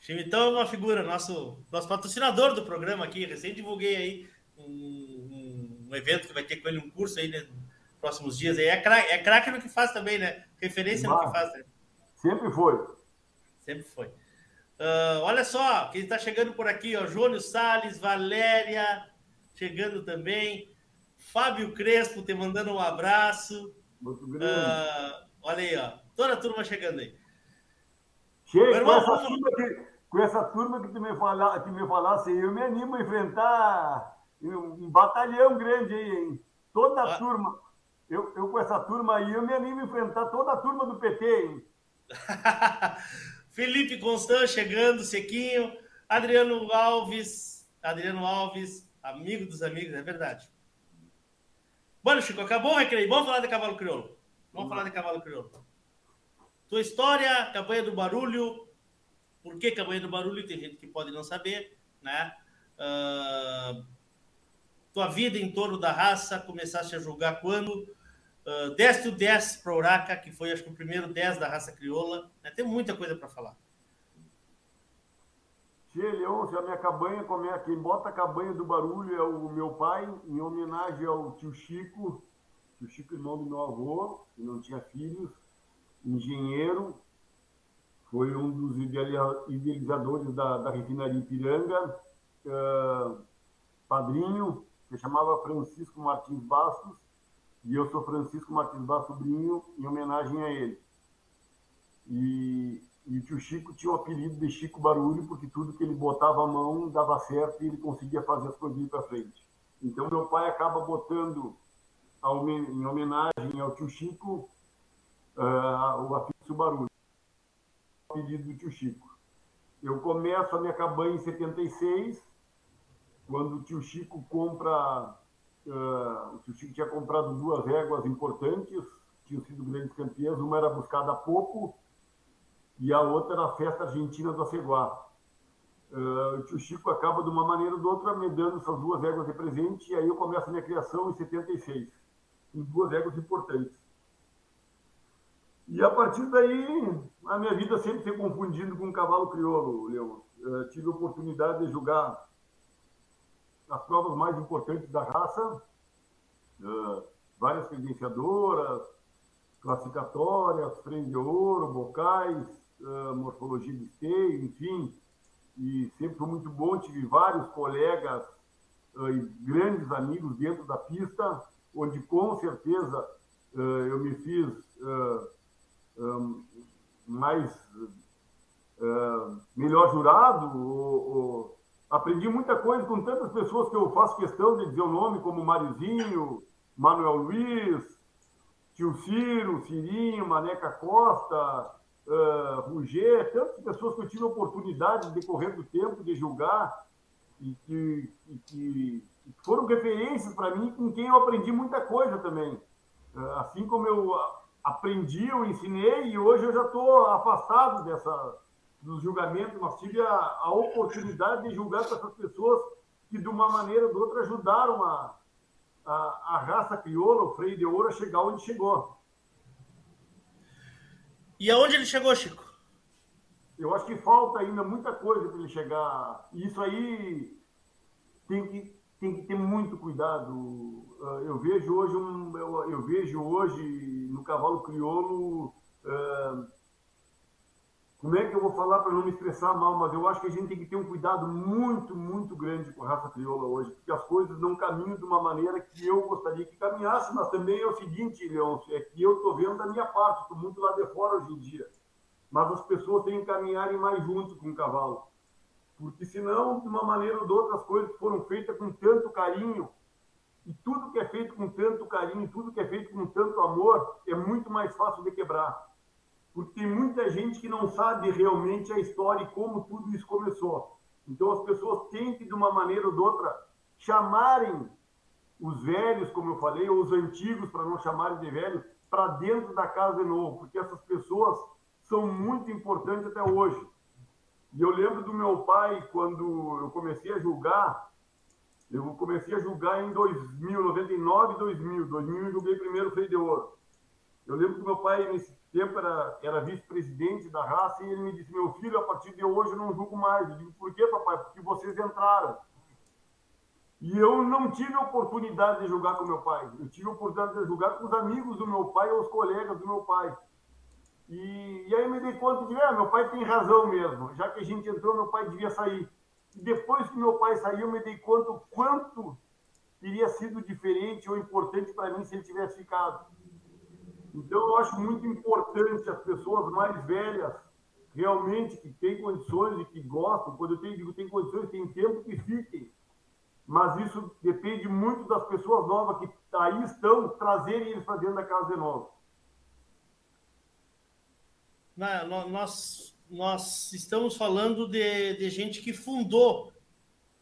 Chimitão é uma figura, nosso, nosso patrocinador do programa aqui. Recém divulguei aí um, um evento que vai ter com ele, um curso aí nos próximos dias. Aí. É craque é no que faz também, né? Referência no que faz. Né? Sempre foi. Sempre foi. Uh, olha só, quem está chegando por aqui, ó, Jônio Salles, Valéria, chegando também. Fábio Crespo te mandando um abraço. Muito grande. Uh, olha aí, ó. Toda a turma chegando aí. Chega, irmão, com, essa turma que, com essa turma que tu me, fala, que me falasse, eu me animo a enfrentar um, um batalhão grande aí, hein? Toda a ah. turma. Eu, eu com essa turma aí, eu me animo a enfrentar toda a turma do PT, hein? Felipe Constant chegando, Sequinho. Adriano Alves. Adriano Alves, amigo dos amigos, é verdade. Bueno, Chico, acabou o recreio. Vamos falar de cavalo crioulo. Vamos falar de cavalo crioulo. Tua história, campanha do barulho. Por que campanha do barulho? Tem gente que pode não saber, né? Uh, tua vida em torno da raça, começaste a julgar quando? Uh, deste o 10 para Uraca, que foi acho que o primeiro 10 da raça crioula. Né? Tem muita coisa para falar. Tia Leôncio, a minha cabanha, como é, quem bota a cabanha do barulho é o meu pai, em homenagem ao tio Chico, tio Chico, irmão do meu avô, que não tinha filhos, engenheiro, foi um dos idealizadores da, da refinaria Ipiranga, uh, padrinho, que chamava Francisco Martins Bastos, e eu sou Francisco Martins Bastos Sobrinho, em homenagem a ele. E, e o tio Chico tinha o apelido de Chico Barulho, porque tudo que ele botava a mão dava certo e ele conseguia fazer as coisas para frente. Então, meu pai acaba botando, em homenagem ao tio Chico, uh, o afixo Barulho, o apelido do tio Chico. Eu começo a minha cabanha em 76, quando o tio Chico compra Uh, o Chico tinha comprado duas réguas importantes, tinham sido grandes campeãs, uma era buscada a pouco e a outra era a festa argentina do Aceguá. Uh, o tio Chico acaba de uma maneira ou de outra me dando essas duas réguas de presente e aí eu começo a minha criação em 76, com duas réguas importantes. E a partir daí, a minha vida sempre foi confundindo com um cavalo crioulo, Leão. Uh, tive a oportunidade de jogar as provas mais importantes da raça, uh, várias credenciadoras, classificatórias, freio de ouro, bocais, uh, morfologia de esteio, enfim. E sempre foi muito bom, tive vários colegas uh, e grandes amigos dentro da pista, onde com certeza eu me fiz um, mais melhor jurado, ou, ou aprendi muita coisa com tantas pessoas que eu faço questão de dizer o nome, como Marizinho, Manuel Luiz, Tio Ciro, Cirinho, Maneca Costa, uh, Ruger, tantas pessoas que eu tive a oportunidade, no decorrer do tempo, de julgar e que, e que foram referências para mim, com quem eu aprendi muita coisa também. Uh, assim como eu aprendi, eu ensinei, e hoje eu já estou afastado dessa nos julgamentos, nós tive a, a oportunidade de julgar essas pessoas que, de uma maneira ou de outra, ajudaram a, a, a raça crioula, o freio de ouro, a chegar onde chegou. E aonde ele chegou, Chico? Eu acho que falta ainda muita coisa para ele chegar. Isso aí tem que, tem que ter muito cuidado. Ah, eu vejo hoje, um, eu, eu vejo hoje no cavalo crioulo. Uh, como é que eu vou falar para não me estressar mal, mas eu acho que a gente tem que ter um cuidado muito, muito grande com a raça crioula hoje, porque as coisas não caminham de uma maneira que eu gostaria que caminhasse, mas também é o seguinte, Leão, é que eu estou vendo da minha parte, estou muito lá de fora hoje em dia, mas as pessoas têm que caminharem mais junto com o cavalo, porque senão, de uma maneira ou de outra, as coisas foram feitas com tanto carinho, e tudo que é feito com tanto carinho, tudo que é feito com tanto amor, é muito mais fácil de quebrar porque tem muita gente que não sabe realmente a história e como tudo isso começou. Então as pessoas têm que, de uma maneira ou de outra, chamarem os velhos, como eu falei, ou os antigos, para não chamarem de velhos, para dentro da casa de novo, porque essas pessoas são muito importantes até hoje. E eu lembro do meu pai, quando eu comecei a julgar, eu comecei a julgar em 2000, 99 e 2000. 2000 eu julguei primeiro freio de ouro. Eu lembro que meu pai, nesse tempo, era, era vice-presidente da raça e ele me disse: Meu filho, a partir de hoje eu não julgo mais. Eu digo: Por quê, papai? Porque vocês entraram. E eu não tive oportunidade de julgar com meu pai. Eu tive oportunidade de julgar com os amigos do meu pai ou os colegas do meu pai. E, e aí me dei conta de, ah, meu pai tem razão mesmo. Já que a gente entrou, meu pai devia sair. E depois que meu pai saiu, eu me dei conta o quanto teria sido diferente ou importante para mim se ele tivesse ficado. Então, eu acho muito importante as pessoas mais velhas, realmente, que têm condições e que gostam, quando eu tenho, digo tem condições, tem tempo, que fiquem. Mas isso depende muito das pessoas novas que aí estão, trazerem eles para dentro da casa de novo. Nós, nós estamos falando de, de gente que fundou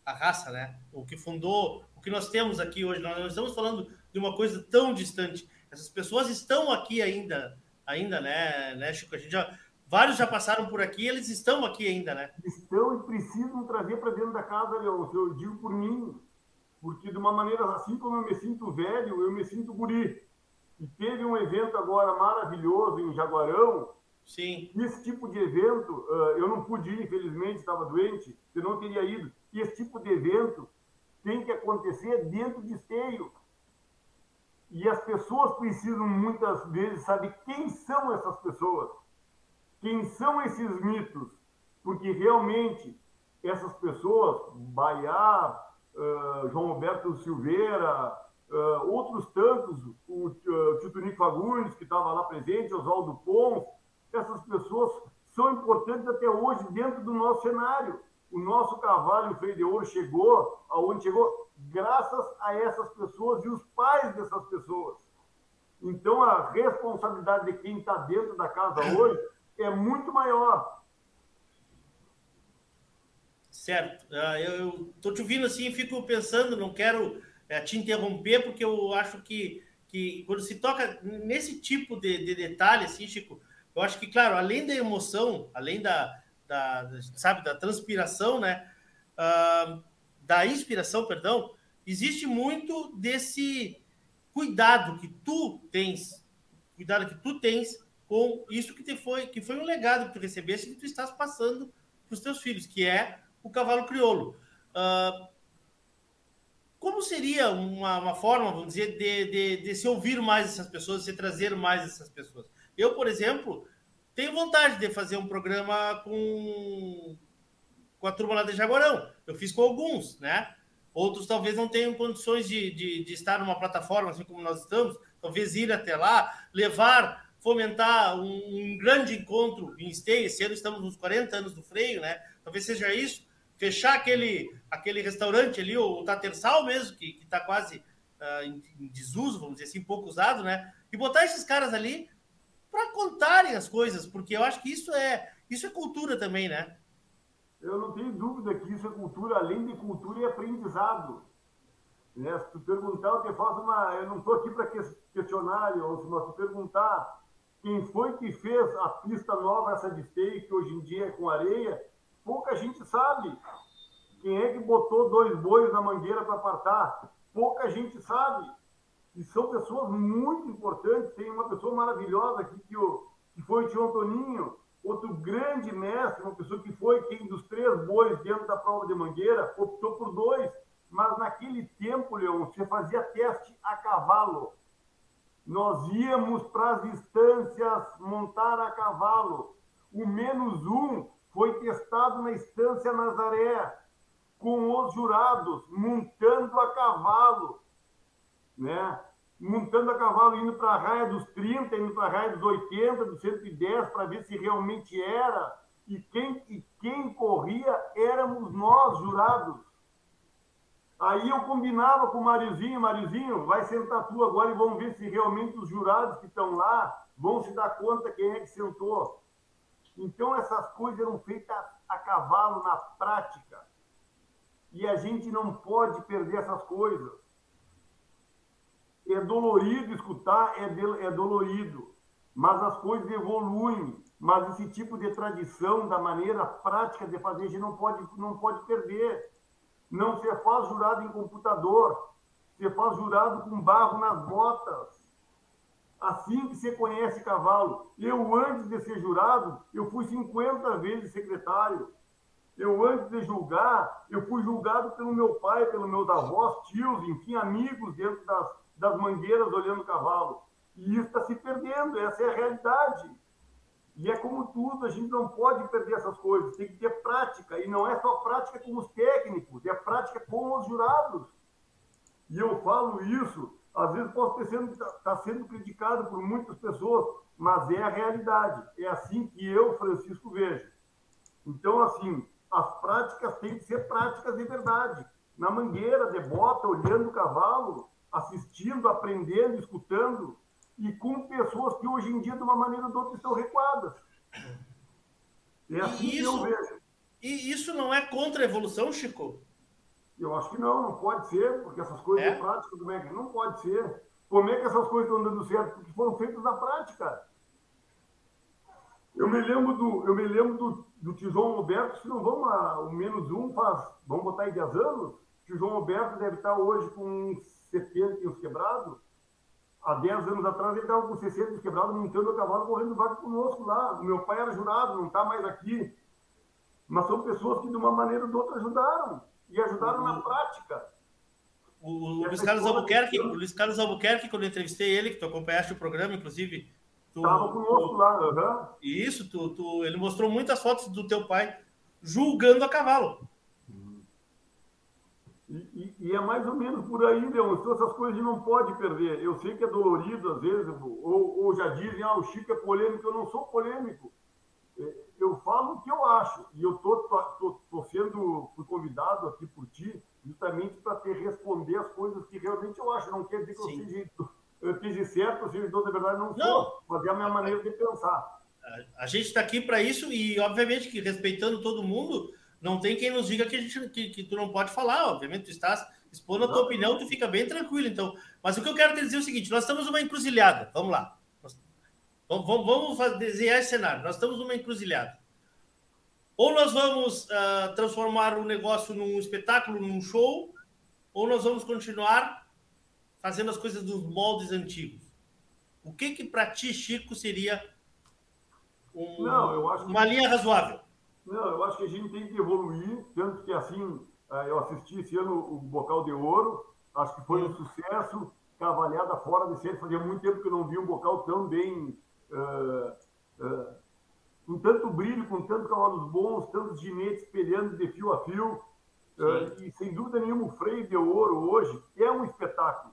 a raça, né? O que fundou, o que nós temos aqui hoje. Nós não estamos falando de uma coisa tão distante. Essas pessoas estão aqui ainda, ainda, né, né, Chico? A gente já, vários já passaram por aqui, eles estão aqui ainda, né? Estão e precisam trazer para dentro da casa, Leão. Eu digo por mim, porque de uma maneira assim como eu me sinto velho, eu me sinto guri. E teve um evento agora maravilhoso em Jaguarão. Sim. Esse tipo de evento, eu não pude ir, infelizmente, estava doente, eu não teria ido. E esse tipo de evento tem que acontecer dentro de esteio. E as pessoas precisam muitas vezes saber quem são essas pessoas, quem são esses mitos, porque realmente essas pessoas, Baiá, uh, João Roberto Silveira, uh, outros tantos, o uh, Tio Tunico Fagundes, que estava lá presente, Oswaldo Pons, essas pessoas são importantes até hoje dentro do nosso cenário. O nosso cavalo, freio de ouro, chegou aonde chegou graças a essas pessoas e os pais dessas pessoas. Então, a responsabilidade de quem está dentro da casa hoje é muito maior. Certo. Ah, eu estou te ouvindo assim e fico pensando, não quero é, te interromper, porque eu acho que, que quando se toca nesse tipo de, de detalhe, assim, Chico, eu acho que, claro, além da emoção, além da, da sabe, da transpiração, né? Uh, da inspiração, perdão, existe muito desse cuidado que tu tens, cuidado que tu tens com isso que te foi, que foi um legado que tu recebeste e que tu estás passando para os teus filhos, que é o cavalo crioulo. Uh, como seria uma, uma, forma, vamos dizer, de, de, de, se ouvir mais essas pessoas, de se trazer mais essas pessoas? Eu, por exemplo, tenho vontade de fazer um programa com com a turma lá de Jaguarão. Eu fiz com alguns, né? Outros talvez não tenham condições de, de, de, estar numa plataforma assim como nós estamos, talvez ir até lá, levar, fomentar um, um grande encontro em Esteio. Esse ano estamos nos 40 anos do freio, né? Talvez seja isso. Fechar aquele, aquele restaurante ali, o Tatersal mesmo, que está quase uh, em, em, desuso, vamos dizer assim, pouco usado, né? E botar esses caras ali para contarem as coisas, porque eu acho que isso é, isso é cultura também, né? Eu não tenho dúvida que isso é cultura, além de cultura, e aprendizado. Né? Se tu perguntar, eu te faço uma. Eu não estou aqui para questionar, ou se perguntar quem foi que fez a pista nova, essa de esteio, que hoje em dia é com areia, pouca gente sabe. Quem é que botou dois bois na mangueira para apartar? Pouca gente sabe. E são pessoas muito importantes. Tem uma pessoa maravilhosa aqui que, que foi o tio Antoninho, Outro grande mestre, uma pessoa que foi quem dos três bois dentro da prova de Mangueira, optou por dois. Mas naquele tempo, Leão, você fazia teste a cavalo. Nós íamos para as distâncias montar a cavalo. O menos um foi testado na Estância Nazaré, com os jurados, montando a cavalo. Né? Montando a cavalo, indo para a raia dos 30, indo para a raia dos 80, dos 110, para ver se realmente era. E quem, e quem corria éramos nós, jurados. Aí eu combinava com o Mariozinho, Mariozinho, vai sentar tu agora e vamos ver se realmente os jurados que estão lá vão se dar conta quem é que sentou. Então essas coisas eram feitas a cavalo na prática. E a gente não pode perder essas coisas é dolorido escutar, é, de, é dolorido, mas as coisas evoluem. mas esse tipo de tradição, da maneira prática de fazer, a gente não pode, não pode perder. Não se faz jurado em computador, se faz jurado com barro nas botas. Assim que você conhece cavalo. Eu, antes de ser jurado, eu fui 50 vezes secretário. Eu, antes de julgar, eu fui julgado pelo meu pai, pelo meus avós, tios, enfim, amigos dentro das, das mangueiras olhando o cavalo. E isso está se perdendo, essa é a realidade. E é como tudo, a gente não pode perder essas coisas, tem que ter prática. E não é só prática com os técnicos, é prática com os jurados. E eu falo isso, às vezes posso estar sendo, tá sendo criticado por muitas pessoas, mas é a realidade. É assim que eu, Francisco, vejo. Então, assim, as práticas têm que ser práticas de verdade. Na mangueira, de bota, olhando o cavalo, assistindo, aprendendo, escutando e com pessoas que hoje em dia, de uma maneira ou de outra, estão recuadas. É assim e isso, que eu vejo. E isso não é contra a evolução, Chico? Eu acho que não, não pode ser, porque essas coisas é? práticas do MEC não pode ser. Como é que essas coisas estão dando certo? Porque foram feitas na prática. Eu me lembro do, eu me lembro do, do Roberto, se não vamos a, o menos um faz, vamos botar aí 10 anos, o tio João Roberto deve estar hoje com 70 e uns quebrados há 10 anos atrás, ele estava com 60 quebrado, montando o cavalo, correndo vaca conosco lá. O meu pai era jurado, não está mais aqui. Mas são pessoas que, de uma maneira ou de outra, ajudaram. E ajudaram na prática. O, o Luiz Carlos Albuquerque, o Luiz Carlos Albuquerque, quando eu entrevistei ele, que tu acompanhaste o programa, inclusive. Estava conosco lá, uhum. Isso, tu, tu, ele mostrou muitas fotos do teu pai julgando a cavalo. E, é mais ou menos por aí, Leão. Então, essas coisas não pode perder. Eu sei que é dolorido, às vezes, ou, ou já dizem, ah, o Chico é polêmico. Eu não sou polêmico. É, eu falo o que eu acho. E eu tô, tô, tô, tô sendo, convidado aqui por ti, justamente para te responder as coisas que realmente eu acho. Não quer dizer que Sim. eu seja, eu esteja certo, eu seja dono verdade, não, não sou. Mas é a minha maneira de pensar. A, a gente está aqui para isso e, obviamente, que respeitando todo mundo não tem quem nos diga que, a gente, que, que tu não pode falar, obviamente, tu estás expondo a tua opinião, tu fica bem tranquilo, então. Mas o que eu quero te dizer é o seguinte: nós estamos numa encruzilhada, vamos lá. Vamos, vamos, vamos desenhar esse cenário. Nós estamos numa encruzilhada. Ou nós vamos uh, transformar o negócio num espetáculo, num show, ou nós vamos continuar fazendo as coisas dos moldes antigos. O que que para ti, Chico, seria um, Não, uma que... linha razoável? Não, eu acho que a gente tem que evoluir, tanto que assim, eu assisti esse ano o Bocal de Ouro, acho que foi um sucesso, cavalhada fora de série, fazia muito tempo que eu não vi um bocal tão bem, uh, uh, com tanto brilho, com tantos cavalos bons, tantos ginetes peleando de fio a fio, uh, e sem dúvida nenhuma o freio de ouro hoje é um espetáculo.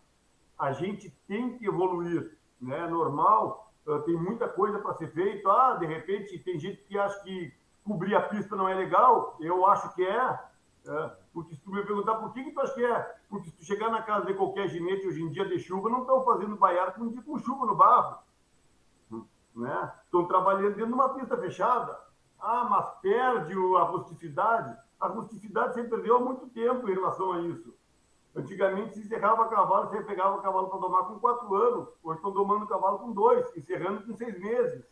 A gente tem que evoluir, né? É normal, tem muita coisa para ser feito, ah, de repente tem gente que acha que cobrir a pista não é legal, eu acho que é, é porque se tu me perguntar por que, que tu acha que é, porque se tu chegar na casa de qualquer ginete hoje em dia de chuva, não estão fazendo baiar com, com chuva no barro. Né? Estão trabalhando dentro de uma pista fechada. Ah, mas perde a rusticidade. A rusticidade se perdeu há muito tempo em relação a isso. Antigamente se encerrava cavalo, você pegava o cavalo para domar com quatro anos. Hoje estão domando cavalo com dois, encerrando com seis meses.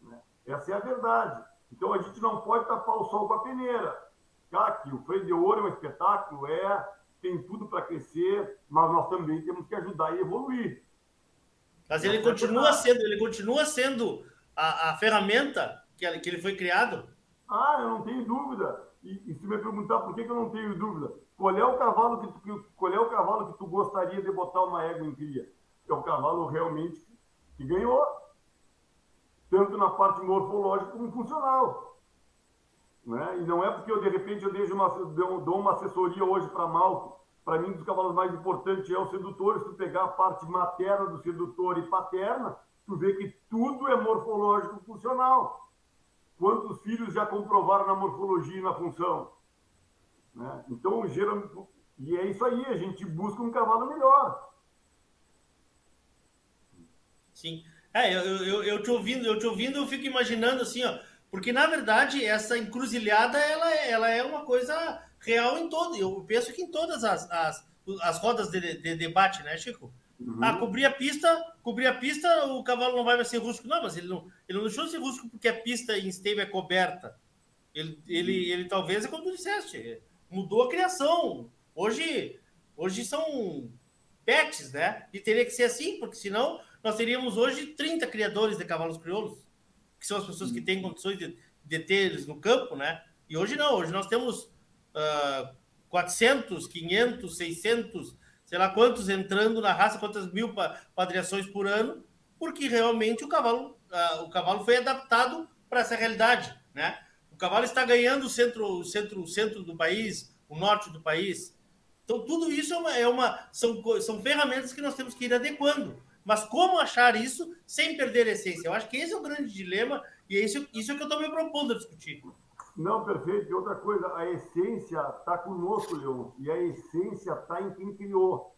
Né? Essa é a verdade. Então a gente não pode tapar o sol com a peneira. Aqui, o freio de ouro é um espetáculo, é, tem tudo para crescer, mas nós também temos que ajudar e evoluir. Mas ele continua sendo, ele continua sendo a, a ferramenta que, que ele foi criado? Ah, eu não tenho dúvida. E, e se me perguntar por que, que, eu não tenho dúvida, qual é o cavalo que tu, qual é o cavalo que tu gostaria de botar uma égua em cria? É o cavalo realmente que ganhou tanto na parte morfológica como funcional. Né? E não é porque eu, de repente, eu deixo uma, dou uma assessoria hoje para Malco. Para mim, um dos cavalos mais importantes é o sedutor. Se tu pegar a parte materna do sedutor e paterna, tu vê que tudo é morfológico funcional. Quantos filhos já comprovaram na morfologia e na função? Né? Então, geralmente, e é isso aí, a gente busca um cavalo melhor. Sim. É, eu, eu, eu te ouvindo, eu te ouvindo, eu fico imaginando assim, ó, porque na verdade essa encruzilhada ela, é, ela é uma coisa real em todo. Eu penso que em todas as, as, as rodas de, de debate, né, Chico? Uhum. Ah, cobrir a pista, cobrir a pista, o cavalo não vai mais ser rústico. Não, mas ele não, ele não deixou de ser rústico porque a pista em Esteve é coberta. Ele, ele, ele talvez, é como tu disseste, mudou a criação. Hoje, hoje são pets, né? E teria que ser assim, porque senão nós teríamos hoje 30 criadores de cavalos crioulos, que são as pessoas que têm condições de, de ter eles no campo, né? E hoje não, hoje nós temos uh, 400, 500, 600, sei lá quantos entrando na raça, quantas mil padreações por ano, porque realmente o cavalo, uh, o cavalo foi adaptado para essa realidade, né? O cavalo está ganhando o centro, o centro, o centro do país, o norte do país. Então, tudo isso é uma, é uma, são, são ferramentas que nós temos que ir adequando. Mas como achar isso sem perder a essência? Eu acho que esse é o grande dilema e é isso, isso é que eu estou me propondo a discutir. Não, perfeito. E outra coisa, a essência está conosco, Leon, e a essência está em quem criou.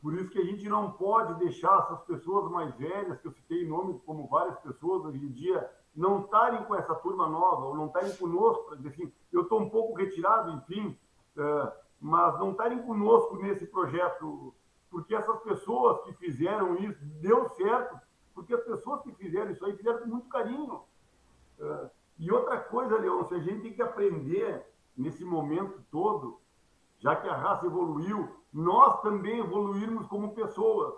Por isso que a gente não pode deixar essas pessoas mais velhas, que eu citei nomes como várias pessoas hoje em dia, não estarem com essa turma nova, ou não estarem conosco, assim, eu estou um pouco retirado, enfim, é, mas não estarem conosco nesse projeto, porque essas pessoas que fizeram isso, deu certo, porque as pessoas que fizeram isso aí fizeram com muito carinho. É, e outra coisa, Leôncio, a gente tem que aprender nesse momento todo, já que a raça evoluiu, nós também evoluirmos como pessoas.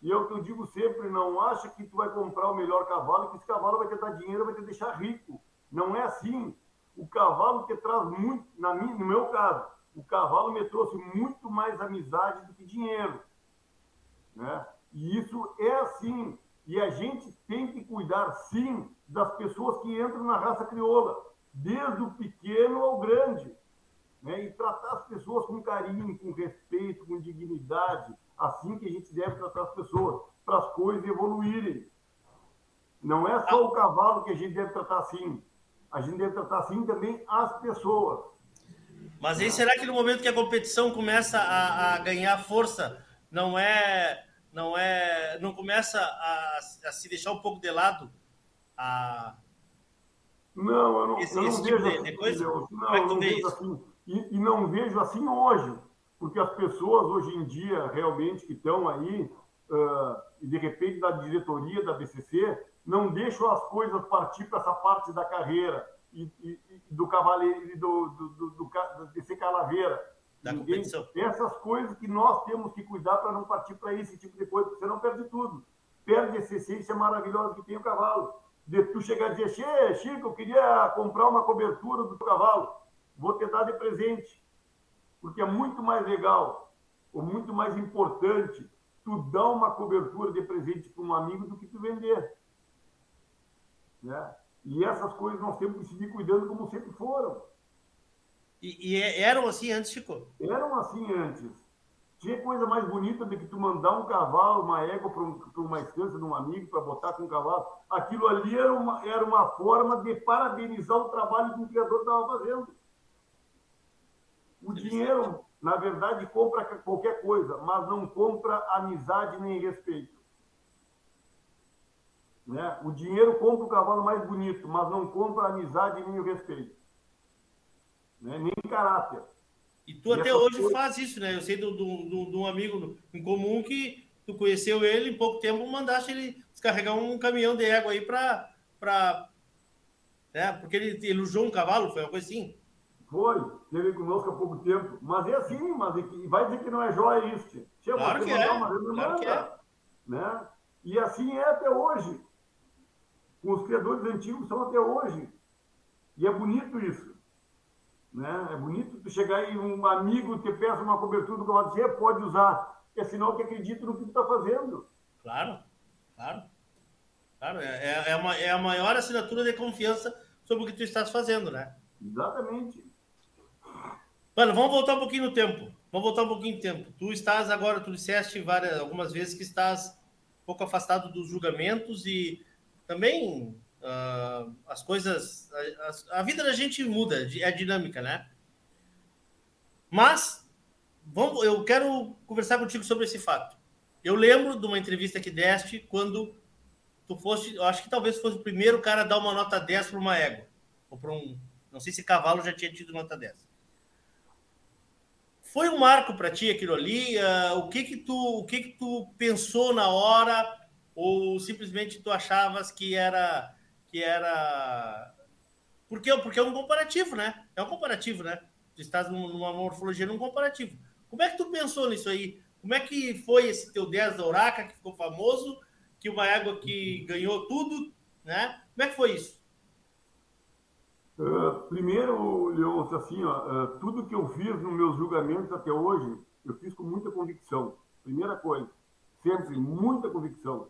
E é o que eu digo sempre, não acha que tu vai comprar o melhor cavalo que esse cavalo vai te dar dinheiro, vai te deixar rico. Não é assim. O cavalo te traz muito, na minha, no meu caso, o cavalo me trouxe muito mais amizade do que dinheiro. Né? E isso é assim. E a gente tem que cuidar, sim, das pessoas que entram na raça crioula, desde o pequeno ao grande. Né? E tratar as pessoas com carinho, com respeito, com dignidade, assim que a gente deve tratar as pessoas, para as coisas evoluírem. Não é só o cavalo que a gente deve tratar assim. A gente deve tratar assim também as pessoas. Mas aí será que no momento que a competição começa a, a ganhar força, não é, não é, não começa a, a, se deixar um pouco de lado a não, eu não, esse, eu não esse vejo tipo de, assim, de Não, é não vejo assim. E, e, não vejo assim hoje porque as pessoas hoje em dia realmente que estão aí uh, e de repente da diretoria da BCC não deixam as coisas partir para essa parte da carreira e, e, e do cavaleiro e do, do, do, do, de ser calaveira. Da Ninguém, essas coisas que nós temos que cuidar para não partir para esse tipo de coisa, porque você não perde tudo. Perde essa essência maravilhosa que tem o cavalo. De tu chegar a dizer, Chico, eu queria comprar uma cobertura do cavalo, vou te dar de presente porque é muito mais legal, ou muito mais importante, tu dar uma cobertura de presente para um amigo do que tu vender. Né? E essas coisas nós temos que seguir cuidando como sempre foram. E, e é, eram assim antes, Chico? Eram assim antes. Tinha coisa mais bonita do que tu mandar um cavalo, uma égua para um, uma estância de um amigo para botar com um cavalo. Aquilo ali era uma, era uma forma de parabenizar o trabalho que o criador estava fazendo. O dinheiro, na verdade, compra qualquer coisa, mas não compra amizade nem respeito. Né? O dinheiro compra o cavalo mais bonito, mas não compra a amizade nem o respeito. Né? Nem caráter. E tu e até hoje coisa... faz isso, né? Eu sei de um amigo em comum que tu conheceu ele, em pouco tempo mandaste ele descarregar um caminhão de égua aí para. Pra... Né? Porque ele elogiou um cavalo, foi uma coisa assim. Foi, teve conosco há pouco tempo. Mas é assim, mas é vai dizer que não é joia isso. Claro que é. Uma, claro que é. Né? E assim é até hoje. Com os criadores antigos são até hoje. E é bonito isso. Né? É bonito tu chegar e um amigo te peça uma cobertura do que vai dizer, pode usar. É sinal que acredita no que tu está fazendo. Claro, claro. Claro, é, é, é, uma, é a maior assinatura de confiança sobre o que tu estás fazendo, né? Exatamente. Mano, vamos voltar um pouquinho no tempo. Vamos voltar um pouquinho no tempo. Tu estás agora, tu disseste várias, algumas vezes que estás um pouco afastado dos julgamentos e também uh, as coisas. A, a, vida da gente muda, é dinâmica, né? Mas vamos, eu quero conversar contigo sobre esse fato. Eu lembro de uma entrevista que deste quando tu foste, eu acho que talvez fosse o primeiro cara a dar uma nota 10 para uma égua, ou para um, não sei se cavalo já tinha tido nota 10 foi um marco para ti aquilo ali? Uh, o que que tu, o que que tu pensou na hora ou simplesmente tu achavas que era que era porque porque é um comparativo, né? É um comparativo, né? Tu estás numa morfologia num comparativo. Como é que tu pensou nisso aí? Como é que foi esse teu 10 da Uraca que ficou famoso, que uma égua que ganhou tudo, né? Como é que foi isso? Uh, primeiro, Leôncio, assim, ó, uh, tudo que eu fiz nos meus julgamentos até hoje, eu fiz com muita convicção. Primeira coisa, sempre muita convicção.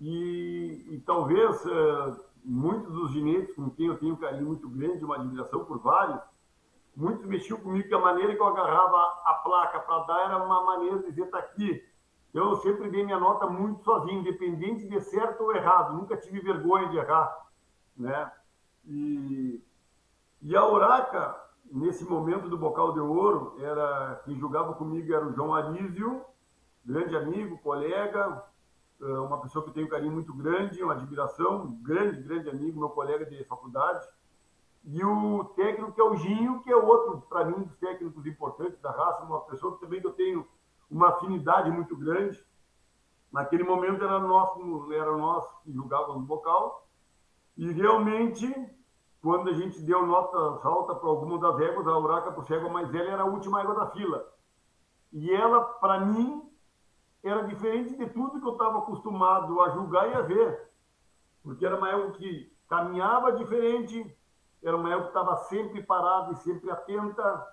E, e talvez uh, muitos dos ginetes com quem eu tenho um carinho muito grande, uma admiração por vários, muitos mexiam comigo que a maneira que eu agarrava a placa para dar era uma maneira de dizer, tá aqui. Então, eu sempre dei minha nota muito sozinho, independente de certo ou errado. Nunca tive vergonha de errar, né? E, e a Uraca, nesse momento do Bocal de Ouro, era quem jogava comigo era o João Arísio, grande amigo, colega, uma pessoa que eu tenho um carinho muito grande, uma admiração, um grande, grande amigo, meu colega de faculdade. E o técnico que é o Ginho, que é outro, para mim, dos técnicos importantes da raça, uma pessoa que também eu tenho uma afinidade muito grande. Naquele momento era nós, era nós que jogávamos no bocal. E realmente quando a gente deu nota alta para alguma das éguas, a Uraca, por égua mais velha, era a última égua da fila. E ela, para mim, era diferente de tudo que eu estava acostumado a julgar e a ver. Porque era uma égua que caminhava diferente, era uma égua que estava sempre parada e sempre atenta,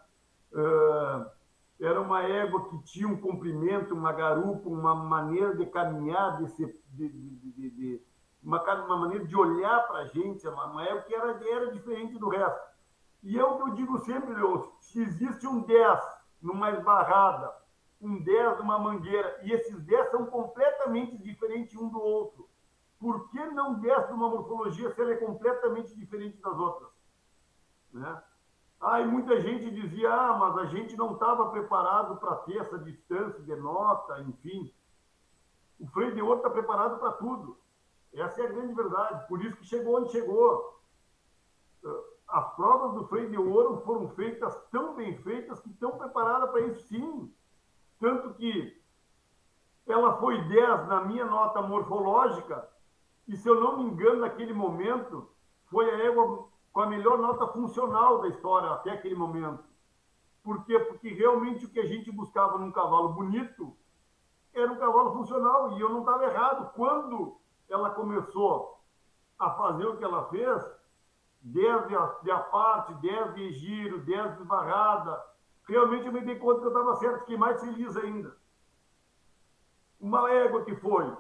uh, era uma égua que tinha um comprimento, uma garupa, uma maneira de caminhar, de, ser, de, de, de uma, uma maneira de olhar para a gente, uma, uma época que era, era diferente do resto. E é o que eu digo sempre, Leôncio, se existe um 10 numa esbarrada, um 10 numa mangueira, e esses 10 são completamente diferentes um do outro, por que não 10 numa morfologia se ela é completamente diferente das outras? Né? Ah, e muita gente dizia, ah, mas a gente não estava preparado para ter essa distância de nota, enfim. O freio de ouro está preparado para tudo. Essa é a grande verdade. Por isso que chegou onde chegou. As provas do freio de ouro foram feitas tão bem feitas que estão preparadas para isso sim. Tanto que ela foi 10 na minha nota morfológica, e se eu não me engano, naquele momento, foi a égua com a melhor nota funcional da história até aquele momento. Por quê? Porque realmente o que a gente buscava num cavalo bonito era um cavalo funcional, e eu não estava errado. Quando ela começou a fazer o que ela fez, desde a, de a parte, desde giro, desde barrada, realmente eu me dei conta que eu estava certo, fiquei mais feliz ainda. Uma égua que foi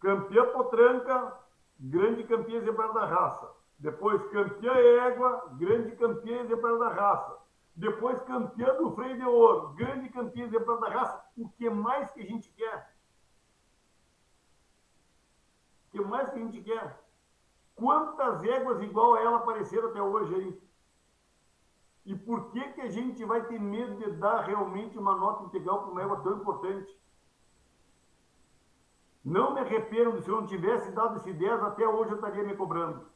campeã potranca, grande campeã exemplar da raça. Depois campeã égua, grande campeã exemplar da raça. Depois campeã do freio de ouro, grande campeã exemplar da raça. O que mais que a gente quer? que mais que a gente quer? Quantas éguas igual a ela apareceram até hoje aí? E por que, que a gente vai ter medo de dar realmente uma nota integral para uma égua tão importante? Não me arrependo, se eu não tivesse dado esse 10, até hoje eu estaria me cobrando.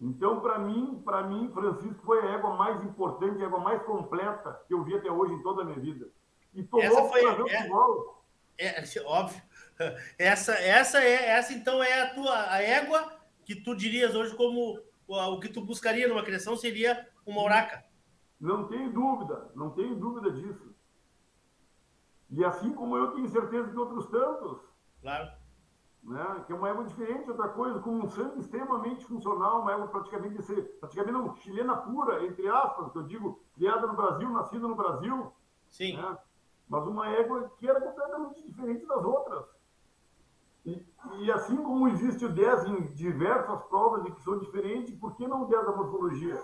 Então, para mim, para mim, Francisco foi a égua mais importante, a égua mais completa que eu vi até hoje em toda a minha vida. E tomou essa foi, é, igual. É, óbvio. Essa, essa é, essa então é a tua a égua que tu dirias hoje como o que tu buscaria numa criação seria uma uraca. Não tenho dúvida, não tenho dúvida disso. E assim como eu tenho certeza que outros tantos. Claro. Né, que é uma égua diferente, outra coisa, com um sangue extremamente funcional, uma égua praticamente, praticamente não, chilena pura, entre aspas, que eu digo, criada no Brasil, nascida no Brasil. Sim. Né, mas uma égua que era completamente diferente das outras. E, e, assim como existe o 10 em diversas provas e que são diferentes, por que não o 10 da morfologia?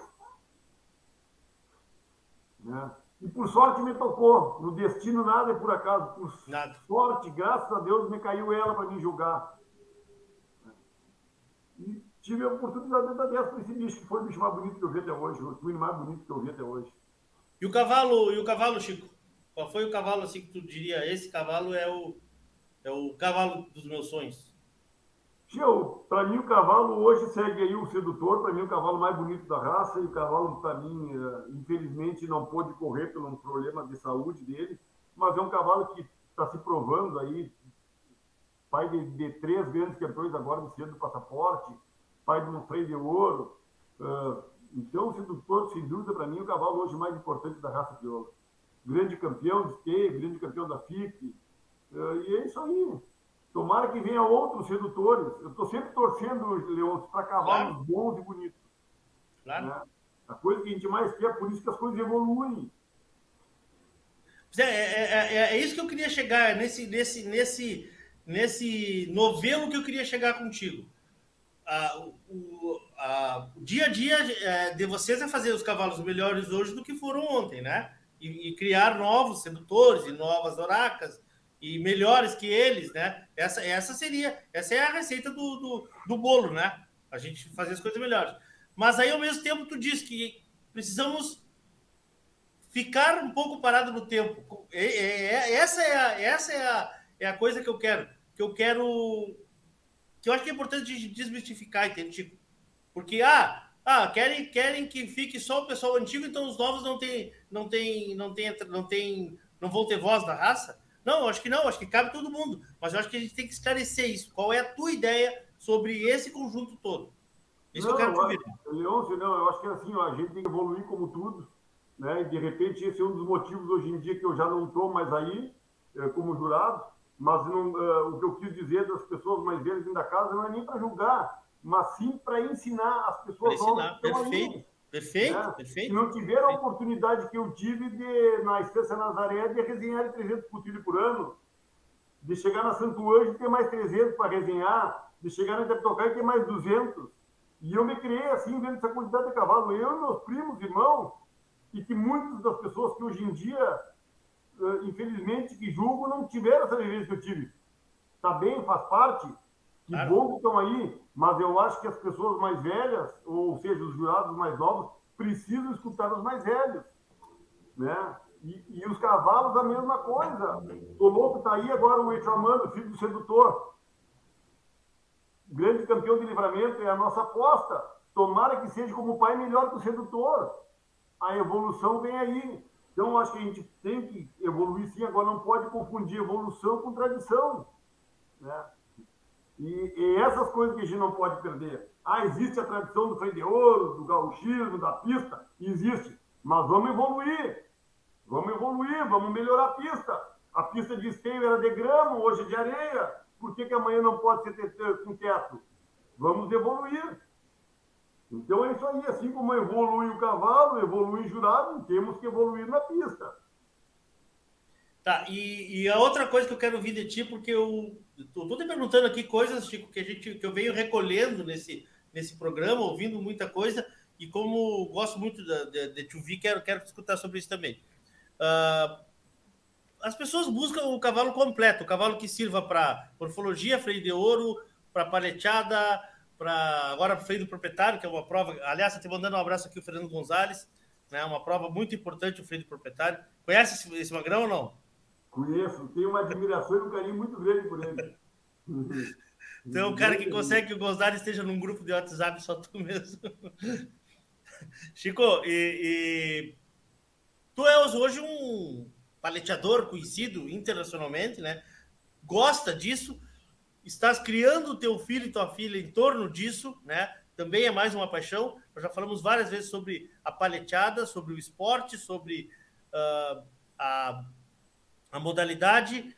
Né? E por sorte me tocou. No destino nada é por acaso. Por nada. sorte, graças a Deus, me caiu ela para me julgar. E tive a oportunidade de dar 10 para esse bicho, que foi o bicho mais bonito que eu vi até hoje, o twin mais bonito que eu vi até hoje. E o cavalo, e o cavalo, Chico? Qual foi o cavalo assim que tu diria? Esse cavalo é o é o cavalo dos meus sonhos. para mim o cavalo hoje segue aí o sedutor, para mim o cavalo mais bonito da raça, e o cavalo, para mim, eh, infelizmente não pôde correr por um problema de saúde dele, mas é um cavalo que está se provando aí, pai de, de, três grandes campeões agora no Centro do Passaporte, pai de um freio de ouro. Uh, então, o sedutor, sem dúvida, para mim, é o cavalo hoje mais importante da raça crioula. Grande campeão de esteio, grande campeão da FIP. E é isso aí. Tomara que venha outros sedutores. Eu estou sempre torcendo, Leôncio, para cavalos claro. bons e bonitos. Claro. Né? A coisa que a gente mais quer, por isso que as coisas evoluem. É, é, é, é, isso que eu queria chegar, nesse, nesse, nesse, nesse novelo que eu queria chegar contigo. Ah, o, a, o dia a dia é, de vocês é fazer os cavalos melhores hoje do que foram ontem, né? E, e criar novos sedutores e novas oracas e melhores que eles, né? Essa, essa seria, essa é a receita do, do, do, bolo, né? A gente fazer as coisas melhores. Mas aí, ao mesmo tempo, tu diz que precisamos ficar um pouco parado no tempo. É, é, é, essa é a, essa é a, é a coisa que eu quero. Que eu quero. Que eu acho que é importante desmistificar, entende? Porque, ah, ah, querem, querem que fique só o pessoal antigo, então os novos não tem, não tem, não tem, não tem, não vão ter voz da raça. Não, acho que não, acho que cabe todo mundo. Mas eu acho que a gente tem que esclarecer isso. Qual é a tua ideia sobre esse conjunto todo? Isso não, que eu quero te ouvir. Leôncio, não, eu acho que é assim, ó, a gente tem que evoluir como tudo, né? E de repente esse é um dos motivos hoje em dia que eu já não estou mais aí, é, como jurado, mas não, é, o que eu quis dizer das pessoas mais velhas da casa não é nem para julgar, mas sim para ensinar as pessoas pra ensinar, perfeito. Ali. Perfeito, né? perfeito. Se não tiver a oportunidade que eu tive de, na Estância Nazaré de resenhar 300 putilhos por ano, de chegar na Santo Anjo e ter mais 300 para resenhar, de chegar na Teptocai e ter mais 200. E eu me criei assim, vendo essa quantidade de cavalo. Eu e meus primos, irmãos, e que muitas das pessoas que hoje em dia, eh, infelizmente, que julgo, não tiveram essa vivência que eu tive. Tá bem, faz parte. Que claro. bom que estão aí, mas eu acho que as pessoas mais velhas, ou seja, os jurados mais novos, precisam escutar os mais velhos. Né? E, e os cavalos, a mesma coisa. O louco está aí agora, o Etramano, filho do sedutor. Grande campeão de livramento, é a nossa aposta. Tomara que seja como o pai melhor que o sedutor. A evolução vem aí. Então, acho que a gente tem que evoluir sim, agora não pode confundir evolução com tradição. Né? E, e, essas coisas que a gente não pode perder. Ah, existe a tradição do freio de ouro, do gauchismo, da pista? Existe. Mas vamos evoluir. Vamos evoluir, vamos melhorar a pista. A pista de esteio era de grama, hoje é de areia. Por que, que amanhã não pode ser com teto? Vamos evoluir. Então é isso aí. Assim como evolui o cavalo, evolui o jurado, temos que evoluir na pista. Tá, e, e, a outra coisa que eu quero ouvir de ti, porque eu estou te perguntando aqui coisas, Chico, que, a gente, que eu venho recolhendo nesse, nesse programa, ouvindo muita coisa, e como gosto muito de, de, de te ouvir, quero, quero escutar sobre isso também. Uh, as pessoas buscam o cavalo completo, o cavalo que sirva para morfologia, freio de ouro, para paleteada, para agora freio do proprietário, que é uma prova. Aliás, estou mandando um abraço aqui o Fernando Gonzalez, né, uma prova muito importante, o freio do proprietário. Conhece esse, esse magrão ou não? Conheço, tenho uma admiração e um carinho muito grande por ele. Então, o cara que consegue que o Gonzalo esteja num grupo de WhatsApp, só tu mesmo. Chico, e, e, tu és hoje um paleteador conhecido internacionalmente, né? Gosta disso, estás criando o teu filho e tua filha em torno disso, né? Também é mais uma paixão. Nós já falamos várias vezes sobre a paleteada, sobre o esporte, sobre uh, a a modalidade.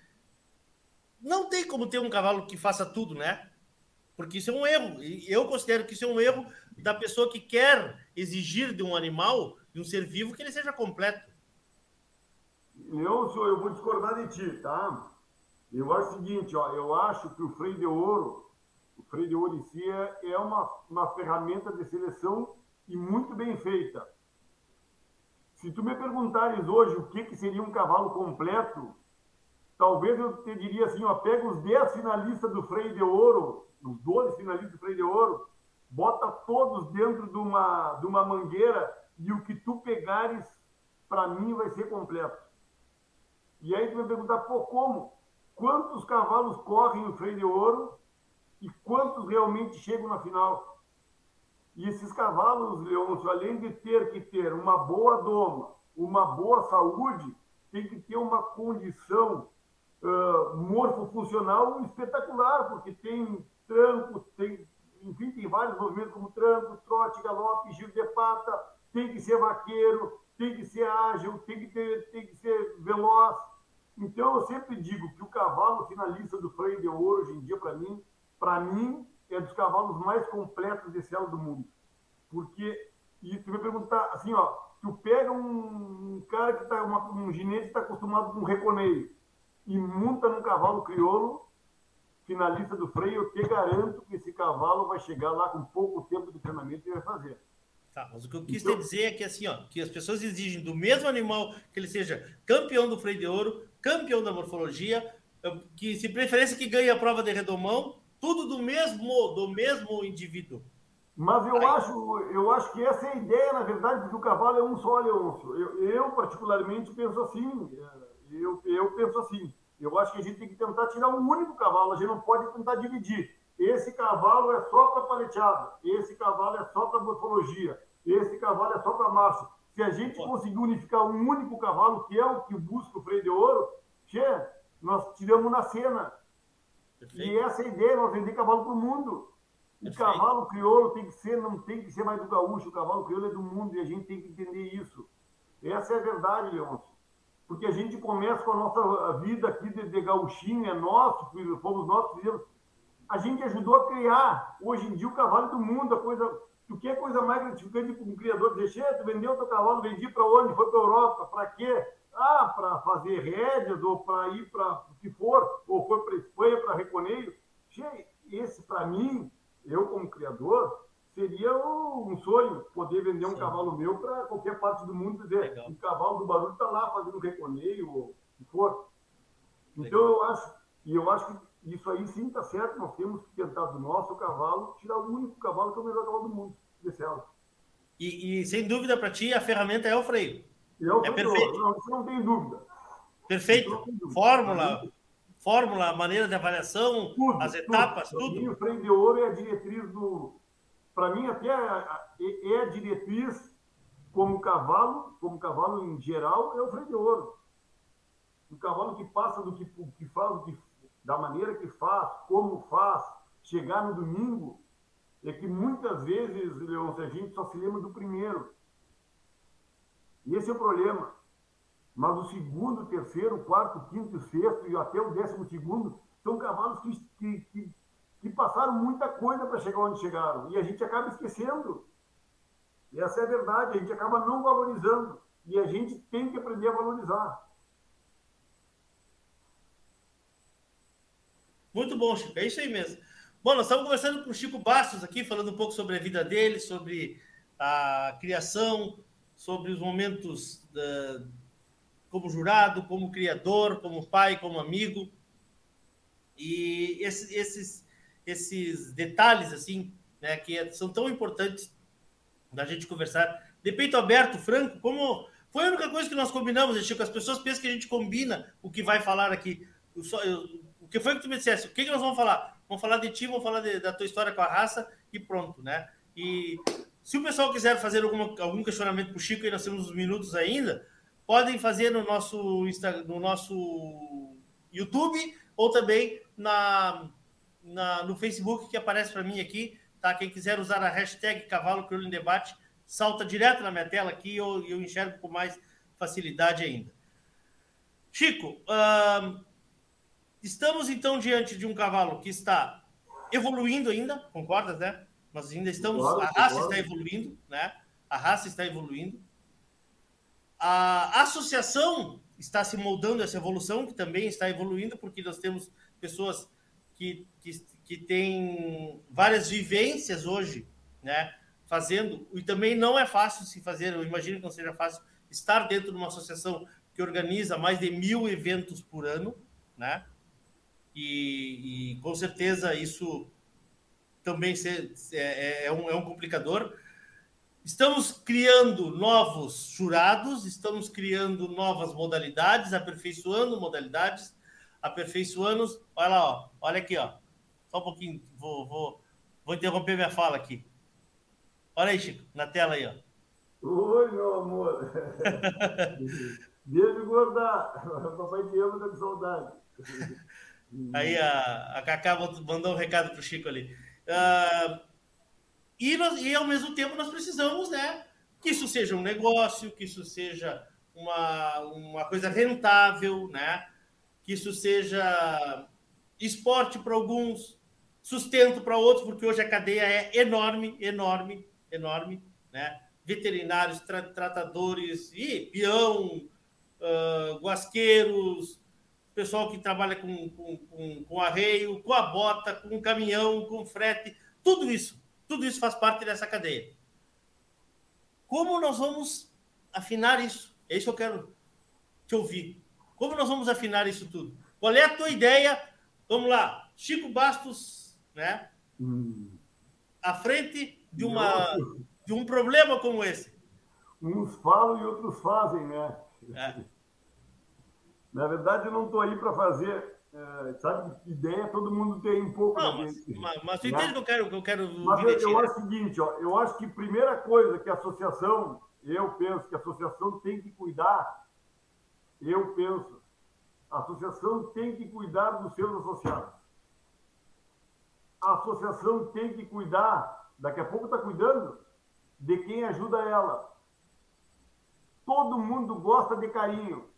Não tem como ter um cavalo que faça tudo, né? Porque isso é um erro. E eu considero que isso é um erro da pessoa que quer exigir de um animal, de um ser vivo, que ele seja completo. Eu, sou, eu vou discordar de ti, tá? Eu acho o seguinte, ó, eu acho que o freio de ouro, o freio de ouro em si é, é uma, uma ferramenta de seleção e muito bem feita. Se tu me perguntares hoje o que, que seria um cavalo completo, talvez eu te diria assim, ó, pega os 10 finalistas do freio de ouro, os 12 finalistas do freio de ouro, bota todos dentro de uma, de uma mangueira e o que tu pegares, para mim, vai ser completo. E aí tu vai perguntar, pô, como? Quantos cavalos correm o freio de ouro e quantos realmente chegam na final. E esses cavalos, Leôncio, além de ter que ter uma boa doma, uma boa saúde, tem que ter uma condição uh, morfofuncional espetacular, porque tem tranco, tem, enfim, tem vários movimentos como tranco, trote, galope, giro de pata, tem que ser vaqueiro, tem que ser ágil, tem que, ter, tem que ser veloz. Então, eu sempre digo que o cavalo finalista do freio de ouro, hoje em dia, para mim, para mim, é dos cavalos mais completos desse ano do mundo. Porque, e tu vai perguntar, assim, ó, tu pega um, cara que tá, uma, um ginete que está acostumado com reconeio e monta num cavalo crioulo, finalista do freio, eu te garanto que esse cavalo vai chegar lá com pouco tempo de treinamento e vai fazer. Tá, mas o que eu quis então, dizer é que assim, ó, que as pessoas exigem do mesmo animal que ele seja campeão do freio de ouro, campeão da morfologia, que se preferência que ganhe a prova de redomão, tudo do mesmo do mesmo indivíduo. Mas eu acho, eu acho que essa é a ideia, na verdade, porque o cavalo é um só, Leôncio. Eu, eu particularmente penso assim, eu, eu penso assim. Eu acho que a gente tem que tentar tirar um único cavalo, a gente não pode tentar dividir. Esse cavalo é só para paleteada, esse cavalo é só para morfologia, esse cavalo é só para marcha. Se a gente conseguir unificar um único cavalo, que é o que busca o freio de ouro, che, nós tiramos na cena. Perfeito. E essa é ideia, nós vender cavalo para o mundo. O Perfeito. cavalo crioulo tem que ser, não tem que ser mais do gaúcho, o cavalo crioulo é do mundo e a gente tem que entender isso. Essa é a verdade, Leôncio. Porque a gente começa com a nossa vida aqui de, de gauchinho, é nosso, fomos nós que fizemos. A gente ajudou a criar, hoje em dia, o cavalo do mundo, a coisa o que é coisa mais gratificante para um criador dizer, tu vendeu o teu cavalo, vendi para onde? Foi para a Europa, para quê? Ah, para fazer rédeas, ou para ir para o que for, ou foi para Espanha, para Reconeio. Esse, para mim, eu como criador, seria um sonho poder vender um Sim. cavalo meu para qualquer parte do mundo dizer, Legal. um cavalo do barulho está lá fazendo reconeio, ou o que for. Então, Legal. eu acho, e eu acho que isso aí sim está certo, nós temos que tentar do nosso cavalo tirar o único cavalo que é o melhor cavalo do mundo, desse E, e sem dúvida para ti, a ferramenta é o freio. É, o é freio, perfeito. Não, isso não tem dúvida. Perfeito. Dúvida. Fórmula, fórmula, maneira de avaliação, tudo, as etapas, tudo. tudo. O freio de ouro é a diretriz do. Para mim, até é, é a diretriz como cavalo, como cavalo em geral, é o freio de ouro. O cavalo que passa do que, que faz, que da maneira que faz, como faz, chegar no domingo, é que muitas vezes, Leon, a gente só se lembra do primeiro. E esse é o problema. Mas o segundo, o terceiro, o quarto, o quinto, o sexto e até o décimo segundo são cavalos que, que, que, que passaram muita coisa para chegar onde chegaram. E a gente acaba esquecendo. E essa é a verdade, a gente acaba não valorizando. E a gente tem que aprender a valorizar. Muito bom, Chico. É isso aí mesmo. Bom, nós estamos conversando com o Chico Bastos aqui, falando um pouco sobre a vida dele, sobre a criação, sobre os momentos da, como jurado, como criador, como pai, como amigo. E esses, esses, esses detalhes, assim, né, que é, são tão importantes da gente conversar. De peito aberto, franco, como foi a única coisa que nós combinamos, Chico. As pessoas pensam que a gente combina o que vai falar aqui. Eu só, eu, o que foi que tu me dissesse? O que, que nós vamos falar? Vamos falar de ti, vamos falar de, da tua história com a raça e pronto, né? E se o pessoal quiser fazer alguma, algum questionamento para o Chico, e nós temos uns minutos ainda, podem fazer no nosso, Insta, no nosso YouTube ou também na, na no Facebook, que aparece para mim aqui. Tá? Quem quiser usar a hashtag Cavalo Crioulo em Debate, salta direto na minha tela aqui e eu, eu enxergo com mais facilidade ainda. Chico, Estamos então diante de um cavalo que está evoluindo ainda, concordas, né? Nós ainda estamos, claro, a raça claro. está evoluindo, né? A raça está evoluindo. A associação está se moldando essa evolução, que também está evoluindo, porque nós temos pessoas que, que, que têm várias vivências hoje, né? Fazendo, e também não é fácil se fazer, eu imagino que não seja fácil estar dentro de uma associação que organiza mais de mil eventos por ano, né? e, e com certeza isso também se, é, é, é, um, é um complicador. Estamos criando novos jurados, estamos criando novas modalidades, aperfeiçoando modalidades, aperfeiçoando. Olha lá, ó, olha aqui, ó. Só um pouquinho, vou, vou, vou interromper minha fala aqui. Olha aí, Chico, na tela aí, ó. Oi, meu amor. Beijo engordar. Papai te ama, tá com saudade. Aí a, a Cacá mandou um recado pro Chico ali. Uh, e, nós, e ao mesmo tempo nós precisamos, né? Que isso seja um negócio, que isso seja uma, uma coisa rentável, né? Que isso seja esporte para alguns, sustento para outros, porque hoje a cadeia é enorme, enorme, enorme, né? Veterinários, tra tratadores e peão, uh, guasqueiros, pessoal que trabalha com, com, com, com arreio, com a bota, com caminhão, com frete, tudo isso, tudo isso faz parte dessa cadeia. Como nós vamos afinar isso? É isso que eu quero te ouvir. Como nós vamos afinar isso tudo? Qual é a tua ideia? Vamos lá, Chico Bastos, né? Hum. À frente de, uma, de um problema como esse. Uns falam e outros fazem, né? É. Na verdade, eu não estou aí para fazer, é, sabe, ideia todo mundo tem um pouco. Não, mas, mas, mas né? entende que eu quero, que eu quero Mas eu, eu acho o seguinte, ó, eu acho que a primeira coisa que a associação, eu penso que a associação tem que cuidar, eu penso, a associação tem que cuidar dos seus associados. A associação tem que cuidar, daqui a pouco está cuidando, de quem ajuda ela. Todo mundo gosta de carinho.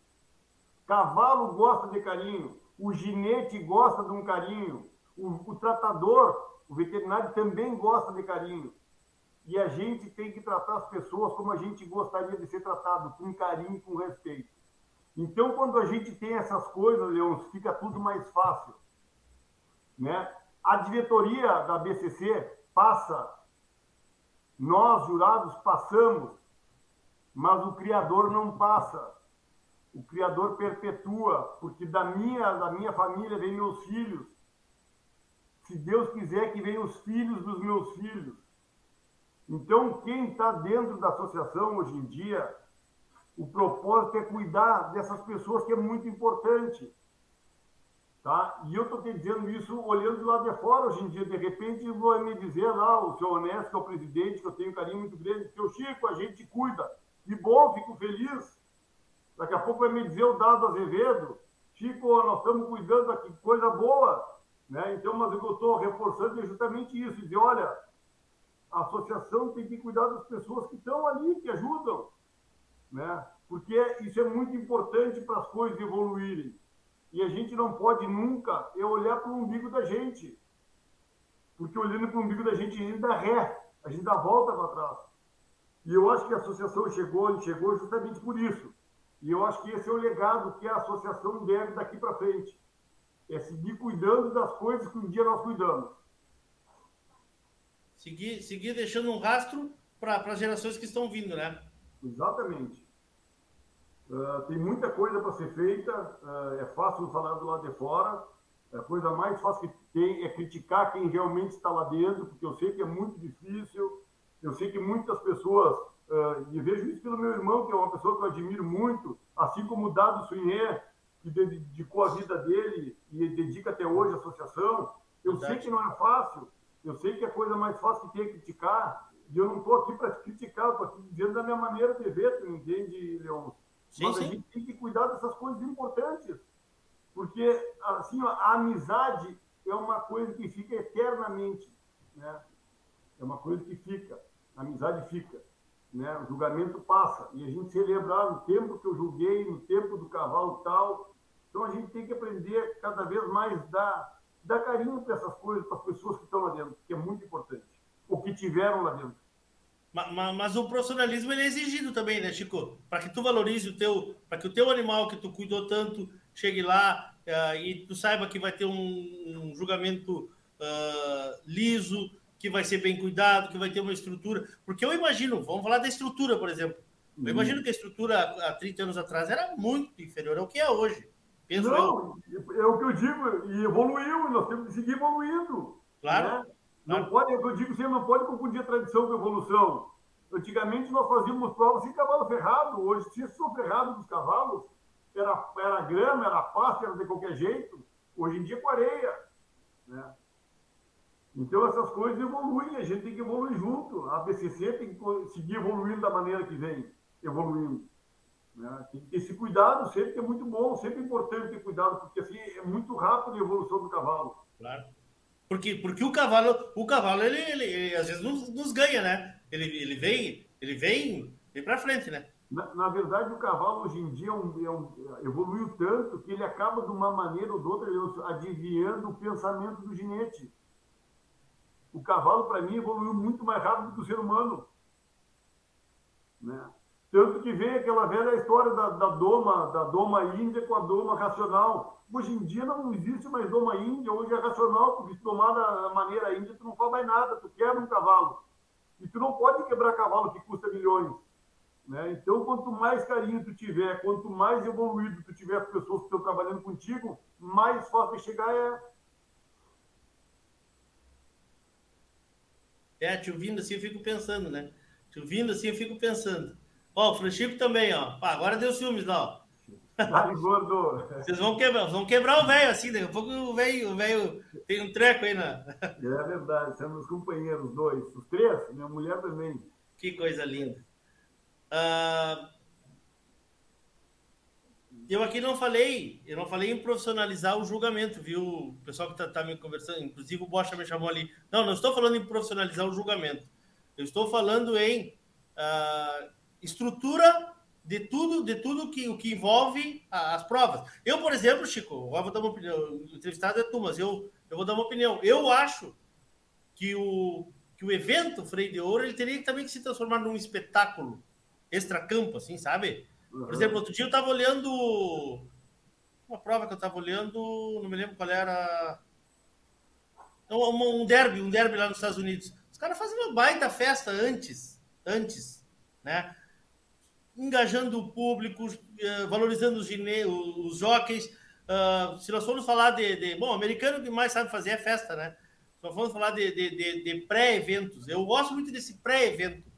Cavalo gosta de carinho, o ginete gosta de um carinho, o, o tratador, o veterinário também gosta de carinho. E a gente tem que tratar as pessoas como a gente gostaria de ser tratado, com carinho com respeito. Então, quando a gente tem essas coisas, Leão, fica tudo mais fácil. Né? A diretoria da BCC passa, nós, jurados, passamos, mas o criador não passa o Criador perpetua, porque da minha, da minha família vem meus filhos. Se Deus quiser que venham os filhos dos meus filhos. Então, quem está dentro da associação hoje em dia, o propósito é cuidar dessas pessoas, que é muito importante. Tá? E eu estou te dizendo isso olhando lá de fora hoje em dia. De repente, vou me dizer lá, o seu Honesto, que é o presidente, que eu tenho um carinho muito grande, seu Chico, a gente cuida. Que bom, fico feliz. Daqui a pouco vai me dizer o Dado Azevedo, Chico, nós estamos cuidando aqui, coisa boa. Né? Então, mas eu estou reforçando justamente isso, dizer, olha, a associação tem que cuidar das pessoas que estão ali, que ajudam. Né? Porque isso é muito importante para as coisas evoluírem. E a gente não pode nunca é olhar para o umbigo da gente. Porque olhando para o umbigo da gente, a gente dá ré, a gente dá volta para trás. E eu acho que a associação chegou, chegou justamente por isso. E eu acho que esse é o legado que a associação deve daqui para frente. É seguir cuidando das coisas que um dia nós cuidamos. Seguir, seguir deixando um rastro para as gerações que estão vindo, né? Exatamente. Uh, tem muita coisa para ser feita, uh, é fácil falar do lado de fora, a coisa mais fácil que tem é criticar quem realmente está lá dentro, porque eu sei que é muito difícil, eu sei que muitas pessoas Uh, e vejo isso pelo meu irmão, que é uma pessoa que eu admiro muito, assim como o Dado Suinier, que dedicou a vida dele e dedica até hoje à associação. Eu Verdade. sei que não é fácil, eu sei que a coisa mais fácil que tem é criticar, e eu não estou aqui para criticar, estou aqui dizendo da minha maneira de ver, tu entende, Leon? Sim, Mas sim. a gente tem que cuidar dessas coisas importantes, porque assim, a amizade é uma coisa que fica eternamente, né? É uma coisa que fica, a amizade fica né? O julgamento passa e a gente celebra ah, no tempo que eu julguei, no tempo do cavalo tal. Então a gente tem que aprender cada vez mais dar, dar carinho para essas coisas, para as pessoas que estão lá dentro, que é muito importante, ou que tiveram lá dentro. Mas, mas, mas o profissionalismo é exigido também, né, Chico? Para que tu valorize o teu, para que o teu animal que tu cuidou tanto chegue lá uh, e tu saiba que vai ter um, um julgamento uh, liso, que vai ser bem cuidado, que vai ter uma estrutura. Porque eu imagino, vamos falar da estrutura, por exemplo. Eu uhum. imagino que a estrutura há 30 anos atrás era muito inferior ao que é hoje. Penso não, eu. é o que eu digo, e evoluiu, nós temos que seguir evoluindo. Claro. Né? Não claro. pode, é eu digo sempre, não pode confundir a tradição com a evolução. Antigamente nós fazíamos provas sem cavalo ferrado, hoje se sou ferrado dos cavalos, era, era grama, era pasto, era de qualquer jeito. Hoje em dia é com areia. Né? Então, essas coisas evoluem, a gente tem que evoluir junto. A BCC tem que seguir evoluindo da maneira que vem evoluindo. Né? Tem que ter esse cuidado sempre, que é muito bom, sempre é importante ter cuidado, porque assim é muito rápido a evolução do cavalo. Claro. Porque, porque o cavalo, o cavalo ele, ele, ele às vezes nos, nos, ganha, né? Ele, ele vem, ele vem, vem para frente, né? Na, na, verdade, o cavalo hoje em dia é um, é um, evoluiu tanto que ele acaba de uma maneira ou de outra adivinhando o pensamento do ginete. O cavalo, para mim, evoluiu muito mais rápido que o ser humano. Né? Tanto que vem aquela velha história da, da doma, da doma índia com a doma racional. Hoje em dia não existe mais doma índia, hoje é racional, porque se tomar da maneira índia, tu não faz mais nada, tu quebra um cavalo. E tu não pode quebrar cavalo que custa milhões. Né? Então, quanto mais carinho tu tiver, quanto mais evoluído tu tiver as pessoas que estão trabalhando contigo, mais fácil chegar é. É, te ouvindo assim eu fico pensando, né? Te ouvindo assim eu fico pensando. Ó, o Franchico também, ó. Pá, agora deu ciúmes lá, ó. Ai, gordo. Vocês vão quebrar, vão quebrar o velho assim, daqui a pouco o velho, o velho tem um treco aí na. É verdade, somos companheiros, dois. Os três, minha mulher também. Que coisa linda. Uh, eu aqui não falei, eu não falei em profissionalizar o julgamento, viu? O pessoal que tá, tá me conversando, inclusive o Bocha me chamou ali. Não, não estou falando em profissionalizar o julgamento. Eu estou falando em uh, estrutura de tudo, de tudo que o que envolve as provas. Eu, por exemplo, Chico, agora vou dar uma opinião. O entrevistado é tu, mas eu, eu vou dar uma opinião. Eu acho que o, que o evento Freio de Ouro ele teria também que se transformar num espetáculo extra-campo, assim, sabe? Por exemplo, outro dia eu estava olhando uma prova que eu estava olhando, não me lembro qual era. Um, um derby, um derby lá nos Estados Unidos. Os caras fazem uma baita festa antes, antes, né? engajando o público, eh, valorizando os, gine... os jockeys. Uh, se nós formos falar de, de, Bom, o americano que mais sabe fazer é festa, né? Se nós formos falar de, de, de pré-eventos, eu gosto muito desse pré-evento.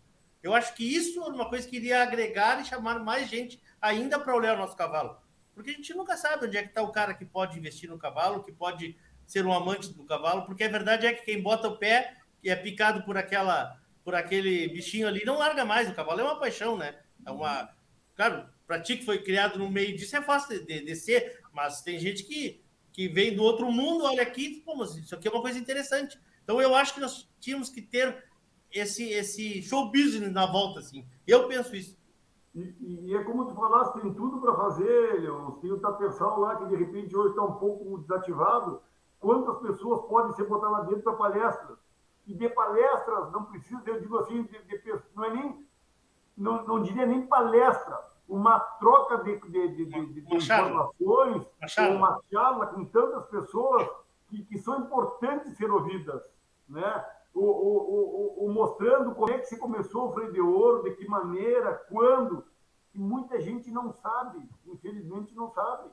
Eu acho que isso é uma coisa que iria agregar e chamar mais gente ainda para olhar o nosso cavalo. Porque a gente nunca sabe onde é que está o cara que pode investir no cavalo, que pode ser um amante do cavalo, porque a verdade é que quem bota o pé e é picado por aquela por aquele bichinho ali não larga mais o cavalo, é uma paixão, né? É uma. Claro, para ti que foi criado no meio disso é fácil de, de, ser, mas tem gente que, que vem do outro mundo, olha aqui, pô, mas isso aqui é uma coisa interessante. Então eu acho que nós tínhamos que ter esse, esse show business na volta, assim. Eu penso isso. E, e é como tu falaste, tem tudo para fazer, Leon. Tem o tapeçal lá que de repente hoje está um pouco desativado. Quantas pessoas podem ser botadas lá dentro para palestras? E de palestras, não precisa, eu digo assim, de, de, não é nem não, não diria nem palestra, uma troca de, de, de, de, informações, charla. uma charla com tantas pessoas que, que são importantes ser ouvidas, né? O, o, o, o, mostrando como é que se começou o freio de ouro, de que maneira, quando, que muita gente não sabe, infelizmente não sabe.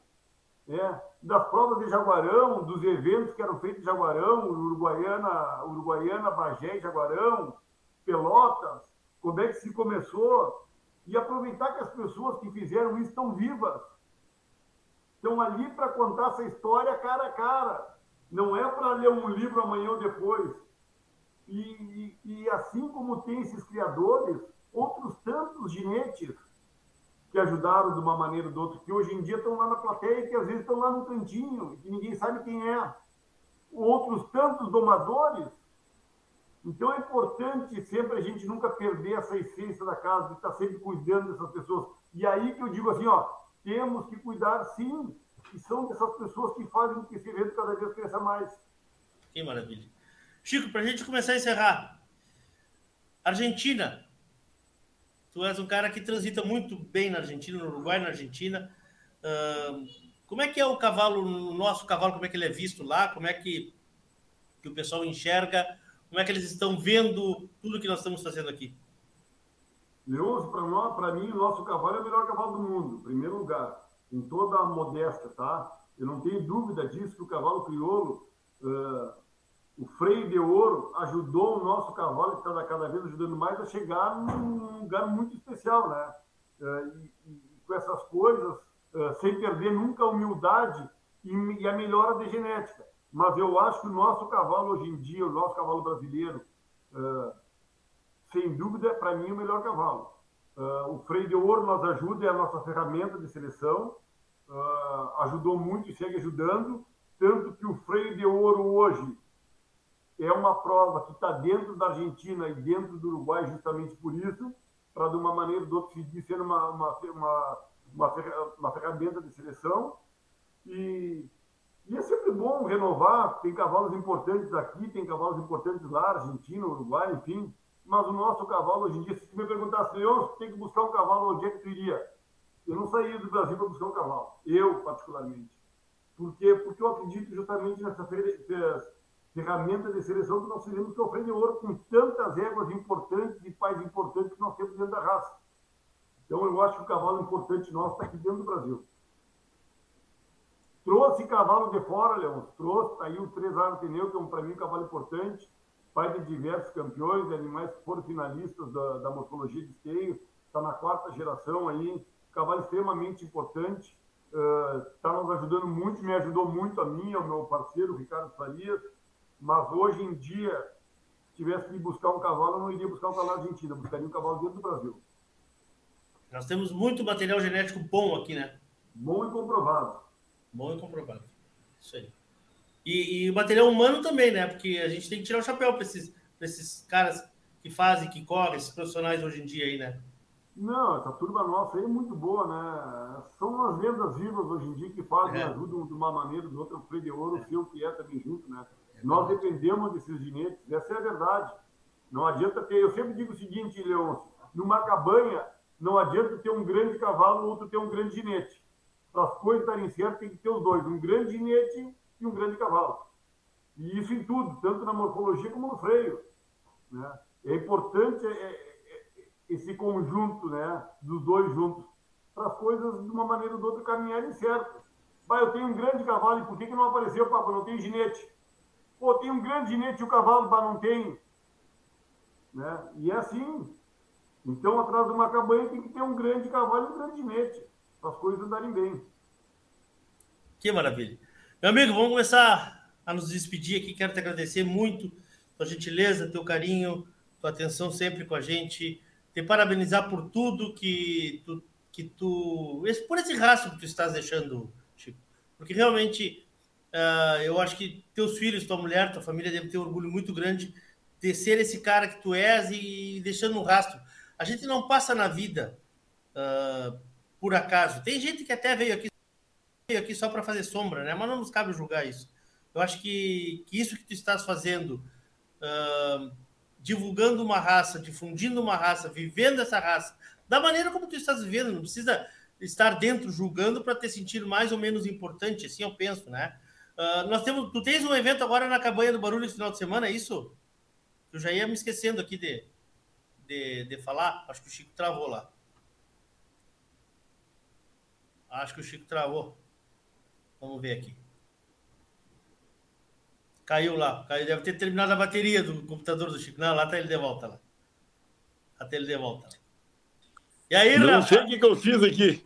É, das provas de Jaguarão, dos eventos que eram feitos em Jaguarão, Uruguaiana, Uruguaiana, Bagé Jaguarão, Pelotas, como é que se começou, e aproveitar que as pessoas que fizeram isso estão vivas. Estão ali para contar essa história cara a cara. Não é para ler um livro amanhã ou depois. E, e, assim como tem esses criadores, outros tantos ginetes que ajudaram de uma maneira ou de outra, que hoje em dia estão lá na plateia e que às vezes estão lá no cantinho, que ninguém sabe quem é. Outros tantos domadores então é importante sempre a gente nunca perder essa essência da casa, de estar sempre cuidando dessas pessoas. E aí que eu digo assim, ó, temos que cuidar sim, e são dessas pessoas que fazem com que esse evento cada vez cresça mais. Que maravilha. Chico, para a gente começar a encerrar, Argentina. Tu és um cara que transita muito bem na Argentina, no Uruguai, na Argentina. Uh, como é que é o cavalo, o nosso cavalo, como é que ele é visto lá? Como é que, que o pessoal enxerga como é que eles estão vendo tudo que nós estamos fazendo aqui? Leôncio, para nós, para mim, o nosso cavalo é o melhor cavalo do mundo, em primeiro lugar, em toda a modéstia, tá? Eu não tenho dúvida disso que o cavalo crioulo, uh, o freio de ouro, ajudou o nosso cavalo, que está cada vez ajudando mais, a chegar num lugar muito especial, né? Uh, e, e, com essas coisas, uh, sem perder nunca a humildade e, e a melhora de genética. mas eu acho que o nosso cavalo hoje em dia, o nosso cavalo brasileiro, uh, sem dúvida, para mim, é o melhor cavalo. O freio de ouro nos ajuda, é a nossa ferramenta de seleção, ajudou muito e segue ajudando, tanto que o freio de ouro hoje é uma prova que está dentro da Argentina e dentro do Uruguai justamente por isso, para de uma maneira ou de outra sendo uma, uma, uma, uma, uma ferramenta de seleção. E, e é sempre bom renovar, tem cavalos importantes aqui, tem cavalos importantes lá, Argentina, Uruguai, enfim. Mas o nosso cavalo hoje em dia, se tu me perguntasse, Leão, tem que buscar um cavalo, onde é que tu iria? Eu não saía do Brasil para buscar um cavalo, eu particularmente. Por quê? Porque eu acredito justamente nessa ferramenta de seleção que nós fizemos, que o freio de ouro, com tantas éguas importantes e pais importantes que nós temos dentro da raça. Então, eu acho que o cavalo importante nosso está aqui dentro do Brasil. Trouxe cavalo de fora, Leão, trouxe, está aí o Três Anos Pneu, que é um, para mim um cavalo importante, pai de diversos campeões, de animais que foram finalistas da, da morfologia de esteio, está na quarta geração aí, cavalo extremamente importante, está uh, nos ajudando muito, me ajudou muito a mim, ao meu parceiro Ricardo Farias, mas hoje em dia, se tivesse que buscar um cavalo, eu não iria buscar um cavalo argentino, eu buscaria um cavalo dentro do Brasil. Nós temos muito material genético bom aqui, né? Bom e comprovado. Bom e comprovado. Isso aí. E, e o material humano também, né? Porque a gente tem que tirar o chapéu para esses, esses caras que fazem, que correm, esses profissionais hoje em dia aí, né? Não, essa turma nossa aí é muito boa, né? São as lendas vivas hoje em dia que fazem, é. ajudam de uma maneira ou de outra. O Freio de Ouro, é. o seu que é também junto, né? Nós dependemos desses ginetes, essa é a verdade. Não adianta ter. Eu sempre digo o seguinte, Leôncio: numa cabanha, não adianta ter um grande cavalo ou outro ter um grande ginete. Para as coisas estarem certas, tem que ter os dois: um grande ginete e um grande cavalo. E isso em tudo, tanto na morfologia como no freio. Né? É importante é, é, é, esse conjunto né, dos dois juntos, para as coisas, de uma maneira ou de outra, caminharem certas. Pai, eu tenho um grande cavalo, e por que, que não apareceu, papo? Não tem ginete. Pô, tem um grande ginete e o cavalo para não tem. Né? E é assim. Então, atrás de uma cabanha tem que ter um grande cavalo e um grande ginete, para as coisas andarem bem. Que maravilha. Meu amigo, vamos começar a nos despedir aqui. Quero te agradecer muito tua gentileza, teu carinho, tua atenção sempre com a gente. Te parabenizar por tudo que tu, que tu por esse rastro que tu estás deixando, Chico. Porque realmente Uh, eu acho que teus filhos, tua mulher, tua família devem ter um orgulho muito grande de ser esse cara que tu és e deixando um rastro. A gente não passa na vida uh, por acaso. Tem gente que até veio aqui, veio aqui só para fazer sombra, né? Mas não nos cabe julgar isso. Eu acho que, que isso que tu estás fazendo, uh, divulgando uma raça, difundindo uma raça, vivendo essa raça, da maneira como tu estás vivendo, não precisa estar dentro julgando para ter sentido mais ou menos importante, assim eu penso, né? Uh, nós temos, tu tens um evento agora na Cabanha do Barulho esse final de semana, é isso? Eu já ia me esquecendo aqui de, de, de falar. Acho que o Chico travou lá. Acho que o Chico travou. Vamos ver aqui. Caiu lá. Caiu, deve ter terminado a bateria do computador do Chico. Não, lá tá ele de volta lá. Até ele de volta. E aí, Não Rafa? sei o que, que eu fiz aqui.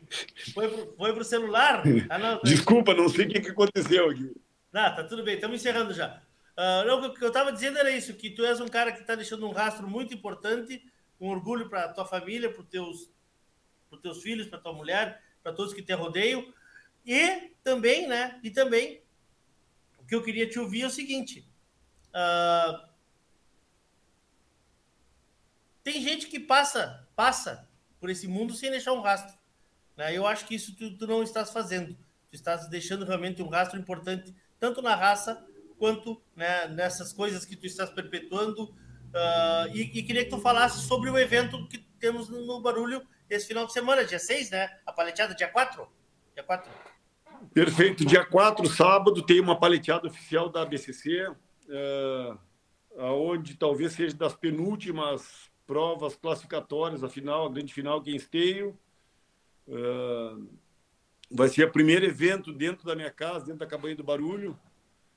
Foi pro, foi pro celular? Ah, não, Desculpa, não sei o que, que aconteceu aqui. Não, tá tudo bem, estamos encerrando já. Uh, não, o que eu estava dizendo era isso, que tu és um cara que está deixando um rastro muito importante, um orgulho para tua família, para teus, os teus filhos, para tua mulher, para todos que te rodeiam. E também, né? E também, o que eu queria te ouvir é o seguinte. Uh, tem gente que passa, passa por esse mundo sem deixar um rastro. Né? Eu acho que isso tu, tu, não estás fazendo. Tu estás deixando realmente um rastro importante, tanto na raça quanto né, nessas coisas que tu estás perpetuando. Uh, e, e, queria que tu falasse sobre o evento que temos no Barulho esse final de semana, dia 6, né? A paleteada dia 4? Dia 4. Perfeito. Dia 4, sábado, tem uma paleteada oficial da BCC, uh, onde talvez seja das penúltimas provas classificatórias, a final, a grande final, quem esteio. Uh, vai ser o primeiro evento dentro da minha casa, dentro da Cabanha do Barulho.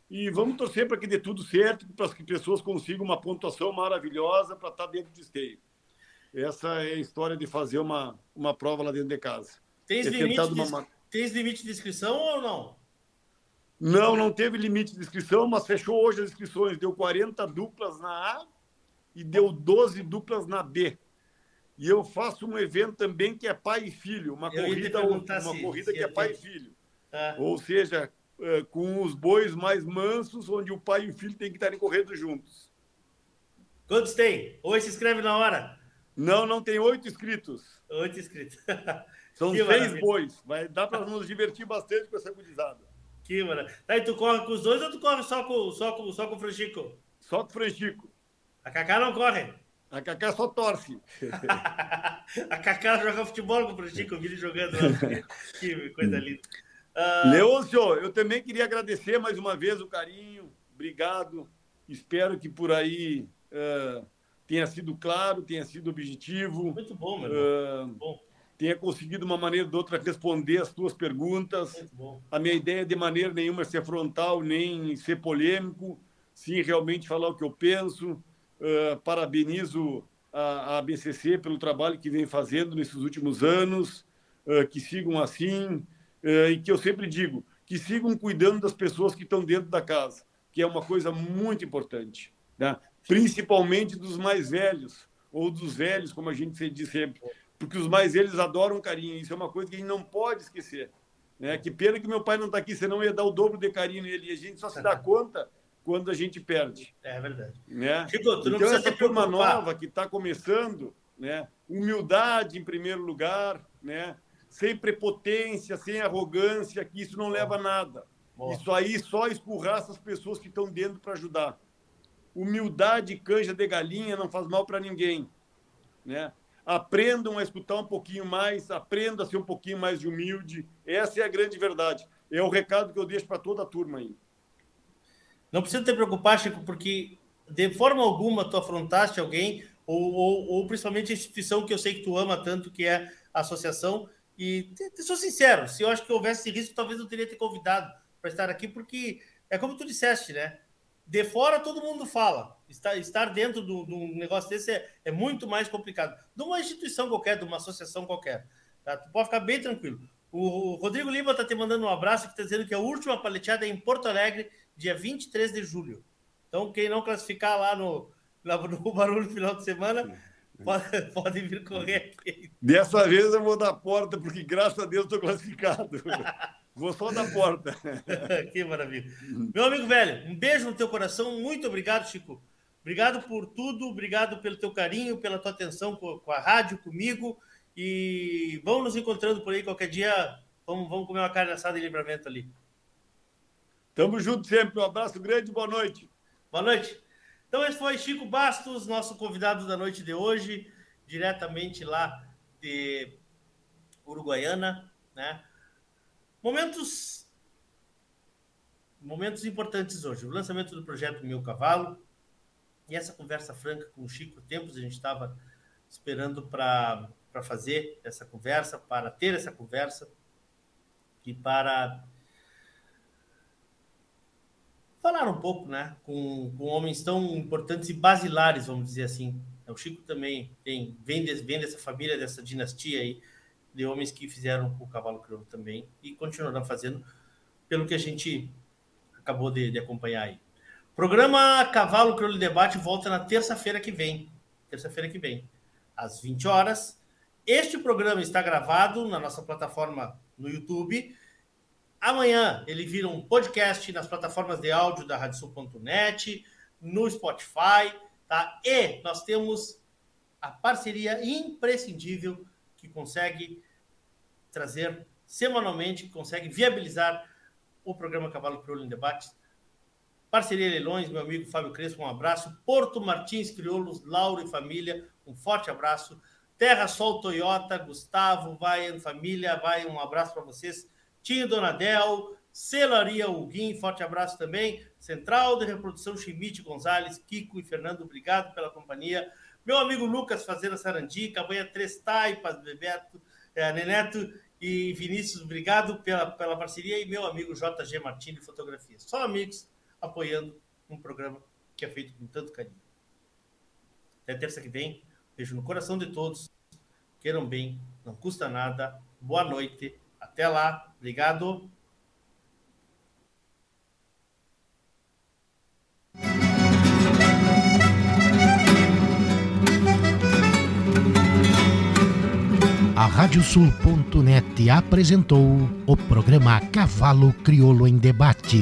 E vamos torcer para que dê tudo certo, para que as pessoas consigam uma pontuação maravilhosa para estar dentro de esteio. Essa é a história de fazer uma, uma prova lá dentro de casa. Tens, é limite, de, uma... tens limite de inscrição ou não? Não, não teve limite de inscrição, mas fechou hoje as inscrições. Deu 40 duplas na A e deu 12 duplas na B. E eu faço um evento também que é pai e filho, uma eu corrida, uma corrida que é pai e filho. Ah. Ou seja, é, com os bois mais mansos, onde o pai e o filho têm que estarem correndo juntos. Quantos tem? Ou se inscreve na hora? Não, não tem oito inscritos. Oito inscritos. São que seis maravilha. bois. Vai dar para nos divertir bastante com essa gurizada. Que maravilha. Tá, e tu corre com os dois ou tu corre só com, só com, só com o Franchico? Só com o Franchico. A Cacá não corre? A Cacá só torce. a Cacá joga futebol com o Franchico, eu vi ele jogando lá. que coisa linda. Uh... Leôncio, eu também queria agradecer mais uma vez o carinho. Obrigado. Espero que por aí uh, tenha sido claro, tenha sido objetivo. Muito bom, meu irmão. Uh, bom tenha conseguido, uma maneira ou de outra, responder as tuas perguntas. A minha ideia, de maneira nenhuma, é ser frontal, nem ser polêmico, sim realmente falar o que eu penso. Uh, parabenizo a, a BCC pelo trabalho que vem fazendo nesses últimos anos, uh, que sigam assim, uh, e que eu sempre digo, que sigam cuidando das pessoas que estão dentro da casa, que é uma coisa muito importante, né? principalmente dos mais velhos, ou dos velhos, como a gente diz sempre porque os mais eles adoram carinho. Isso é uma coisa que a gente não pode esquecer. Né? Que pena que meu pai não está aqui, senão ia dar o dobro de carinho nele. E a gente só se dá conta quando a gente perde. É verdade. Né? Chico, tu não então, essa turma nova que está começando, né? humildade em primeiro lugar, né? sem prepotência, sem arrogância, que isso não leva a nada. Isso aí só escurrar essas pessoas que estão dentro para ajudar. Humildade, canja de galinha, não faz mal para ninguém. Né? aprendam a escutar um pouquinho mais, aprendam a ser um pouquinho mais humilde. Essa é a grande verdade. É o recado que eu deixo para toda a turma aí. Não precisa te preocupar, Chico, porque de forma alguma tu afrontaste alguém, ou, ou, ou, principalmente a instituição que eu sei que tu ama tanto, que é a associação. E sou sincero, se eu acho que houvesse risco, talvez eu teria te convidado para estar aqui, porque é como tu disseste, né? De fora todo mundo fala. Estar, estar dentro de um negócio desse é, é, muito mais complicado. De uma instituição qualquer, de uma associação qualquer. Tá? Tu pode ficar bem tranquilo. O Rodrigo Lima está te mandando um abraço que está dizendo que a última paleteada é em Porto Alegre, dia 23 de julho. Então, quem não classificar lá no, no barulho final de semana, pode, pode vir correr aqui. Dessa vez eu vou dar porta, porque graças a Deus estou classificado. Vou só da porta. que maravilha. Meu amigo velho, um beijo no teu coração. Muito obrigado, Chico. Obrigado por tudo, obrigado pelo teu carinho, pela tua atenção com a rádio, comigo. E vamos nos encontrando por aí qualquer dia. Vamos, vamos comer uma carne assada em livramento ali. Tamo junto sempre. Um abraço grande, boa noite. Boa noite. Então, esse foi Chico Bastos, nosso convidado da noite de hoje, diretamente lá de Uruguaiana, né? Momentos momentos importantes hoje. O lançamento do projeto Meu Cavalo e essa conversa franca com o Chico. Tempos a gente estava esperando para fazer essa conversa, para ter essa conversa e para falar um pouco, né, com, com homens tão importantes e basilares, vamos dizer assim. O Chico também tem vem, de, vem dessa família, dessa dinastia aí de homens que fizeram o cavalo crioulo também e continuarão fazendo, pelo que a gente acabou de, de acompanhar aí. Programa Cavalo Crioulo Debate volta na terça-feira que vem. Terça-feira que vem, às 20 horas. Este programa está gravado na nossa plataforma no YouTube. Amanhã ele vira um podcast nas plataformas de áudio da radiosul.net, no Spotify, tá? E nós temos a parceria imprescindível que consegue trazer semanalmente, consegue viabilizar o programa Cavalo Crioulo em Debates. Parceria Leilões, meu amigo Fábio Crespo, um abraço. Porto Martins Crioulos, Lauro e família, um forte abraço. Terra Sol Toyota, Gustavo, vai família, vai um abraço para vocês. Tinho Donadel, Celaria Huguim, forte abraço também. Central de Reprodução Chimite Gonzalez, Kiko e Fernando, obrigado pela companhia. Meu amigo Lucas Fazenda Sarandi, Cabanha Três Taipas, Bebeto, é, Neneto e Vinícius, obrigado pela, pela parceria. E meu amigo JG Martins de Fotografia. Só amigos apoiando um programa que é feito com tanto carinho. Até terça que vem. Beijo no coração de todos. Queiram bem, não custa nada. Boa noite. Até lá. Obrigado. A Radiosul.net apresentou o programa Cavalo Crioulo em Debate.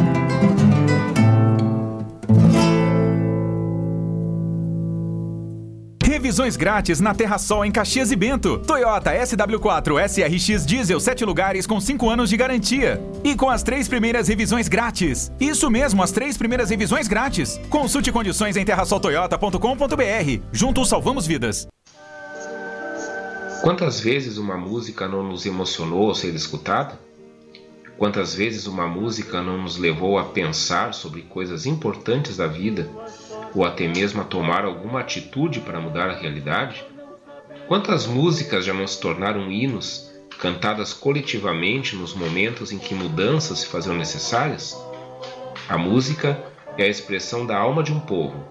Revisões grátis na Terra Sol em Caxias e Bento. Toyota SW4 SRX Diesel 7 lugares com 5 anos de garantia. E com as três primeiras revisões grátis. Isso mesmo, as três primeiras revisões grátis. Consulte condições em terrasoltoyota.com.br. Juntos salvamos vidas. Quantas vezes uma música não nos emocionou ao ser escutada? Quantas vezes uma música não nos levou a pensar sobre coisas importantes da vida ou até mesmo a tomar alguma atitude para mudar a realidade? Quantas músicas já não se tornaram hinos, cantadas coletivamente nos momentos em que mudanças se faziam necessárias? A música é a expressão da alma de um povo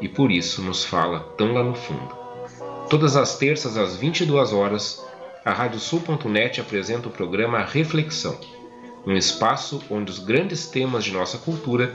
e por isso nos fala tão lá no fundo. Todas as terças às 22 horas, a Radiosul.net apresenta o programa Reflexão um espaço onde os grandes temas de nossa cultura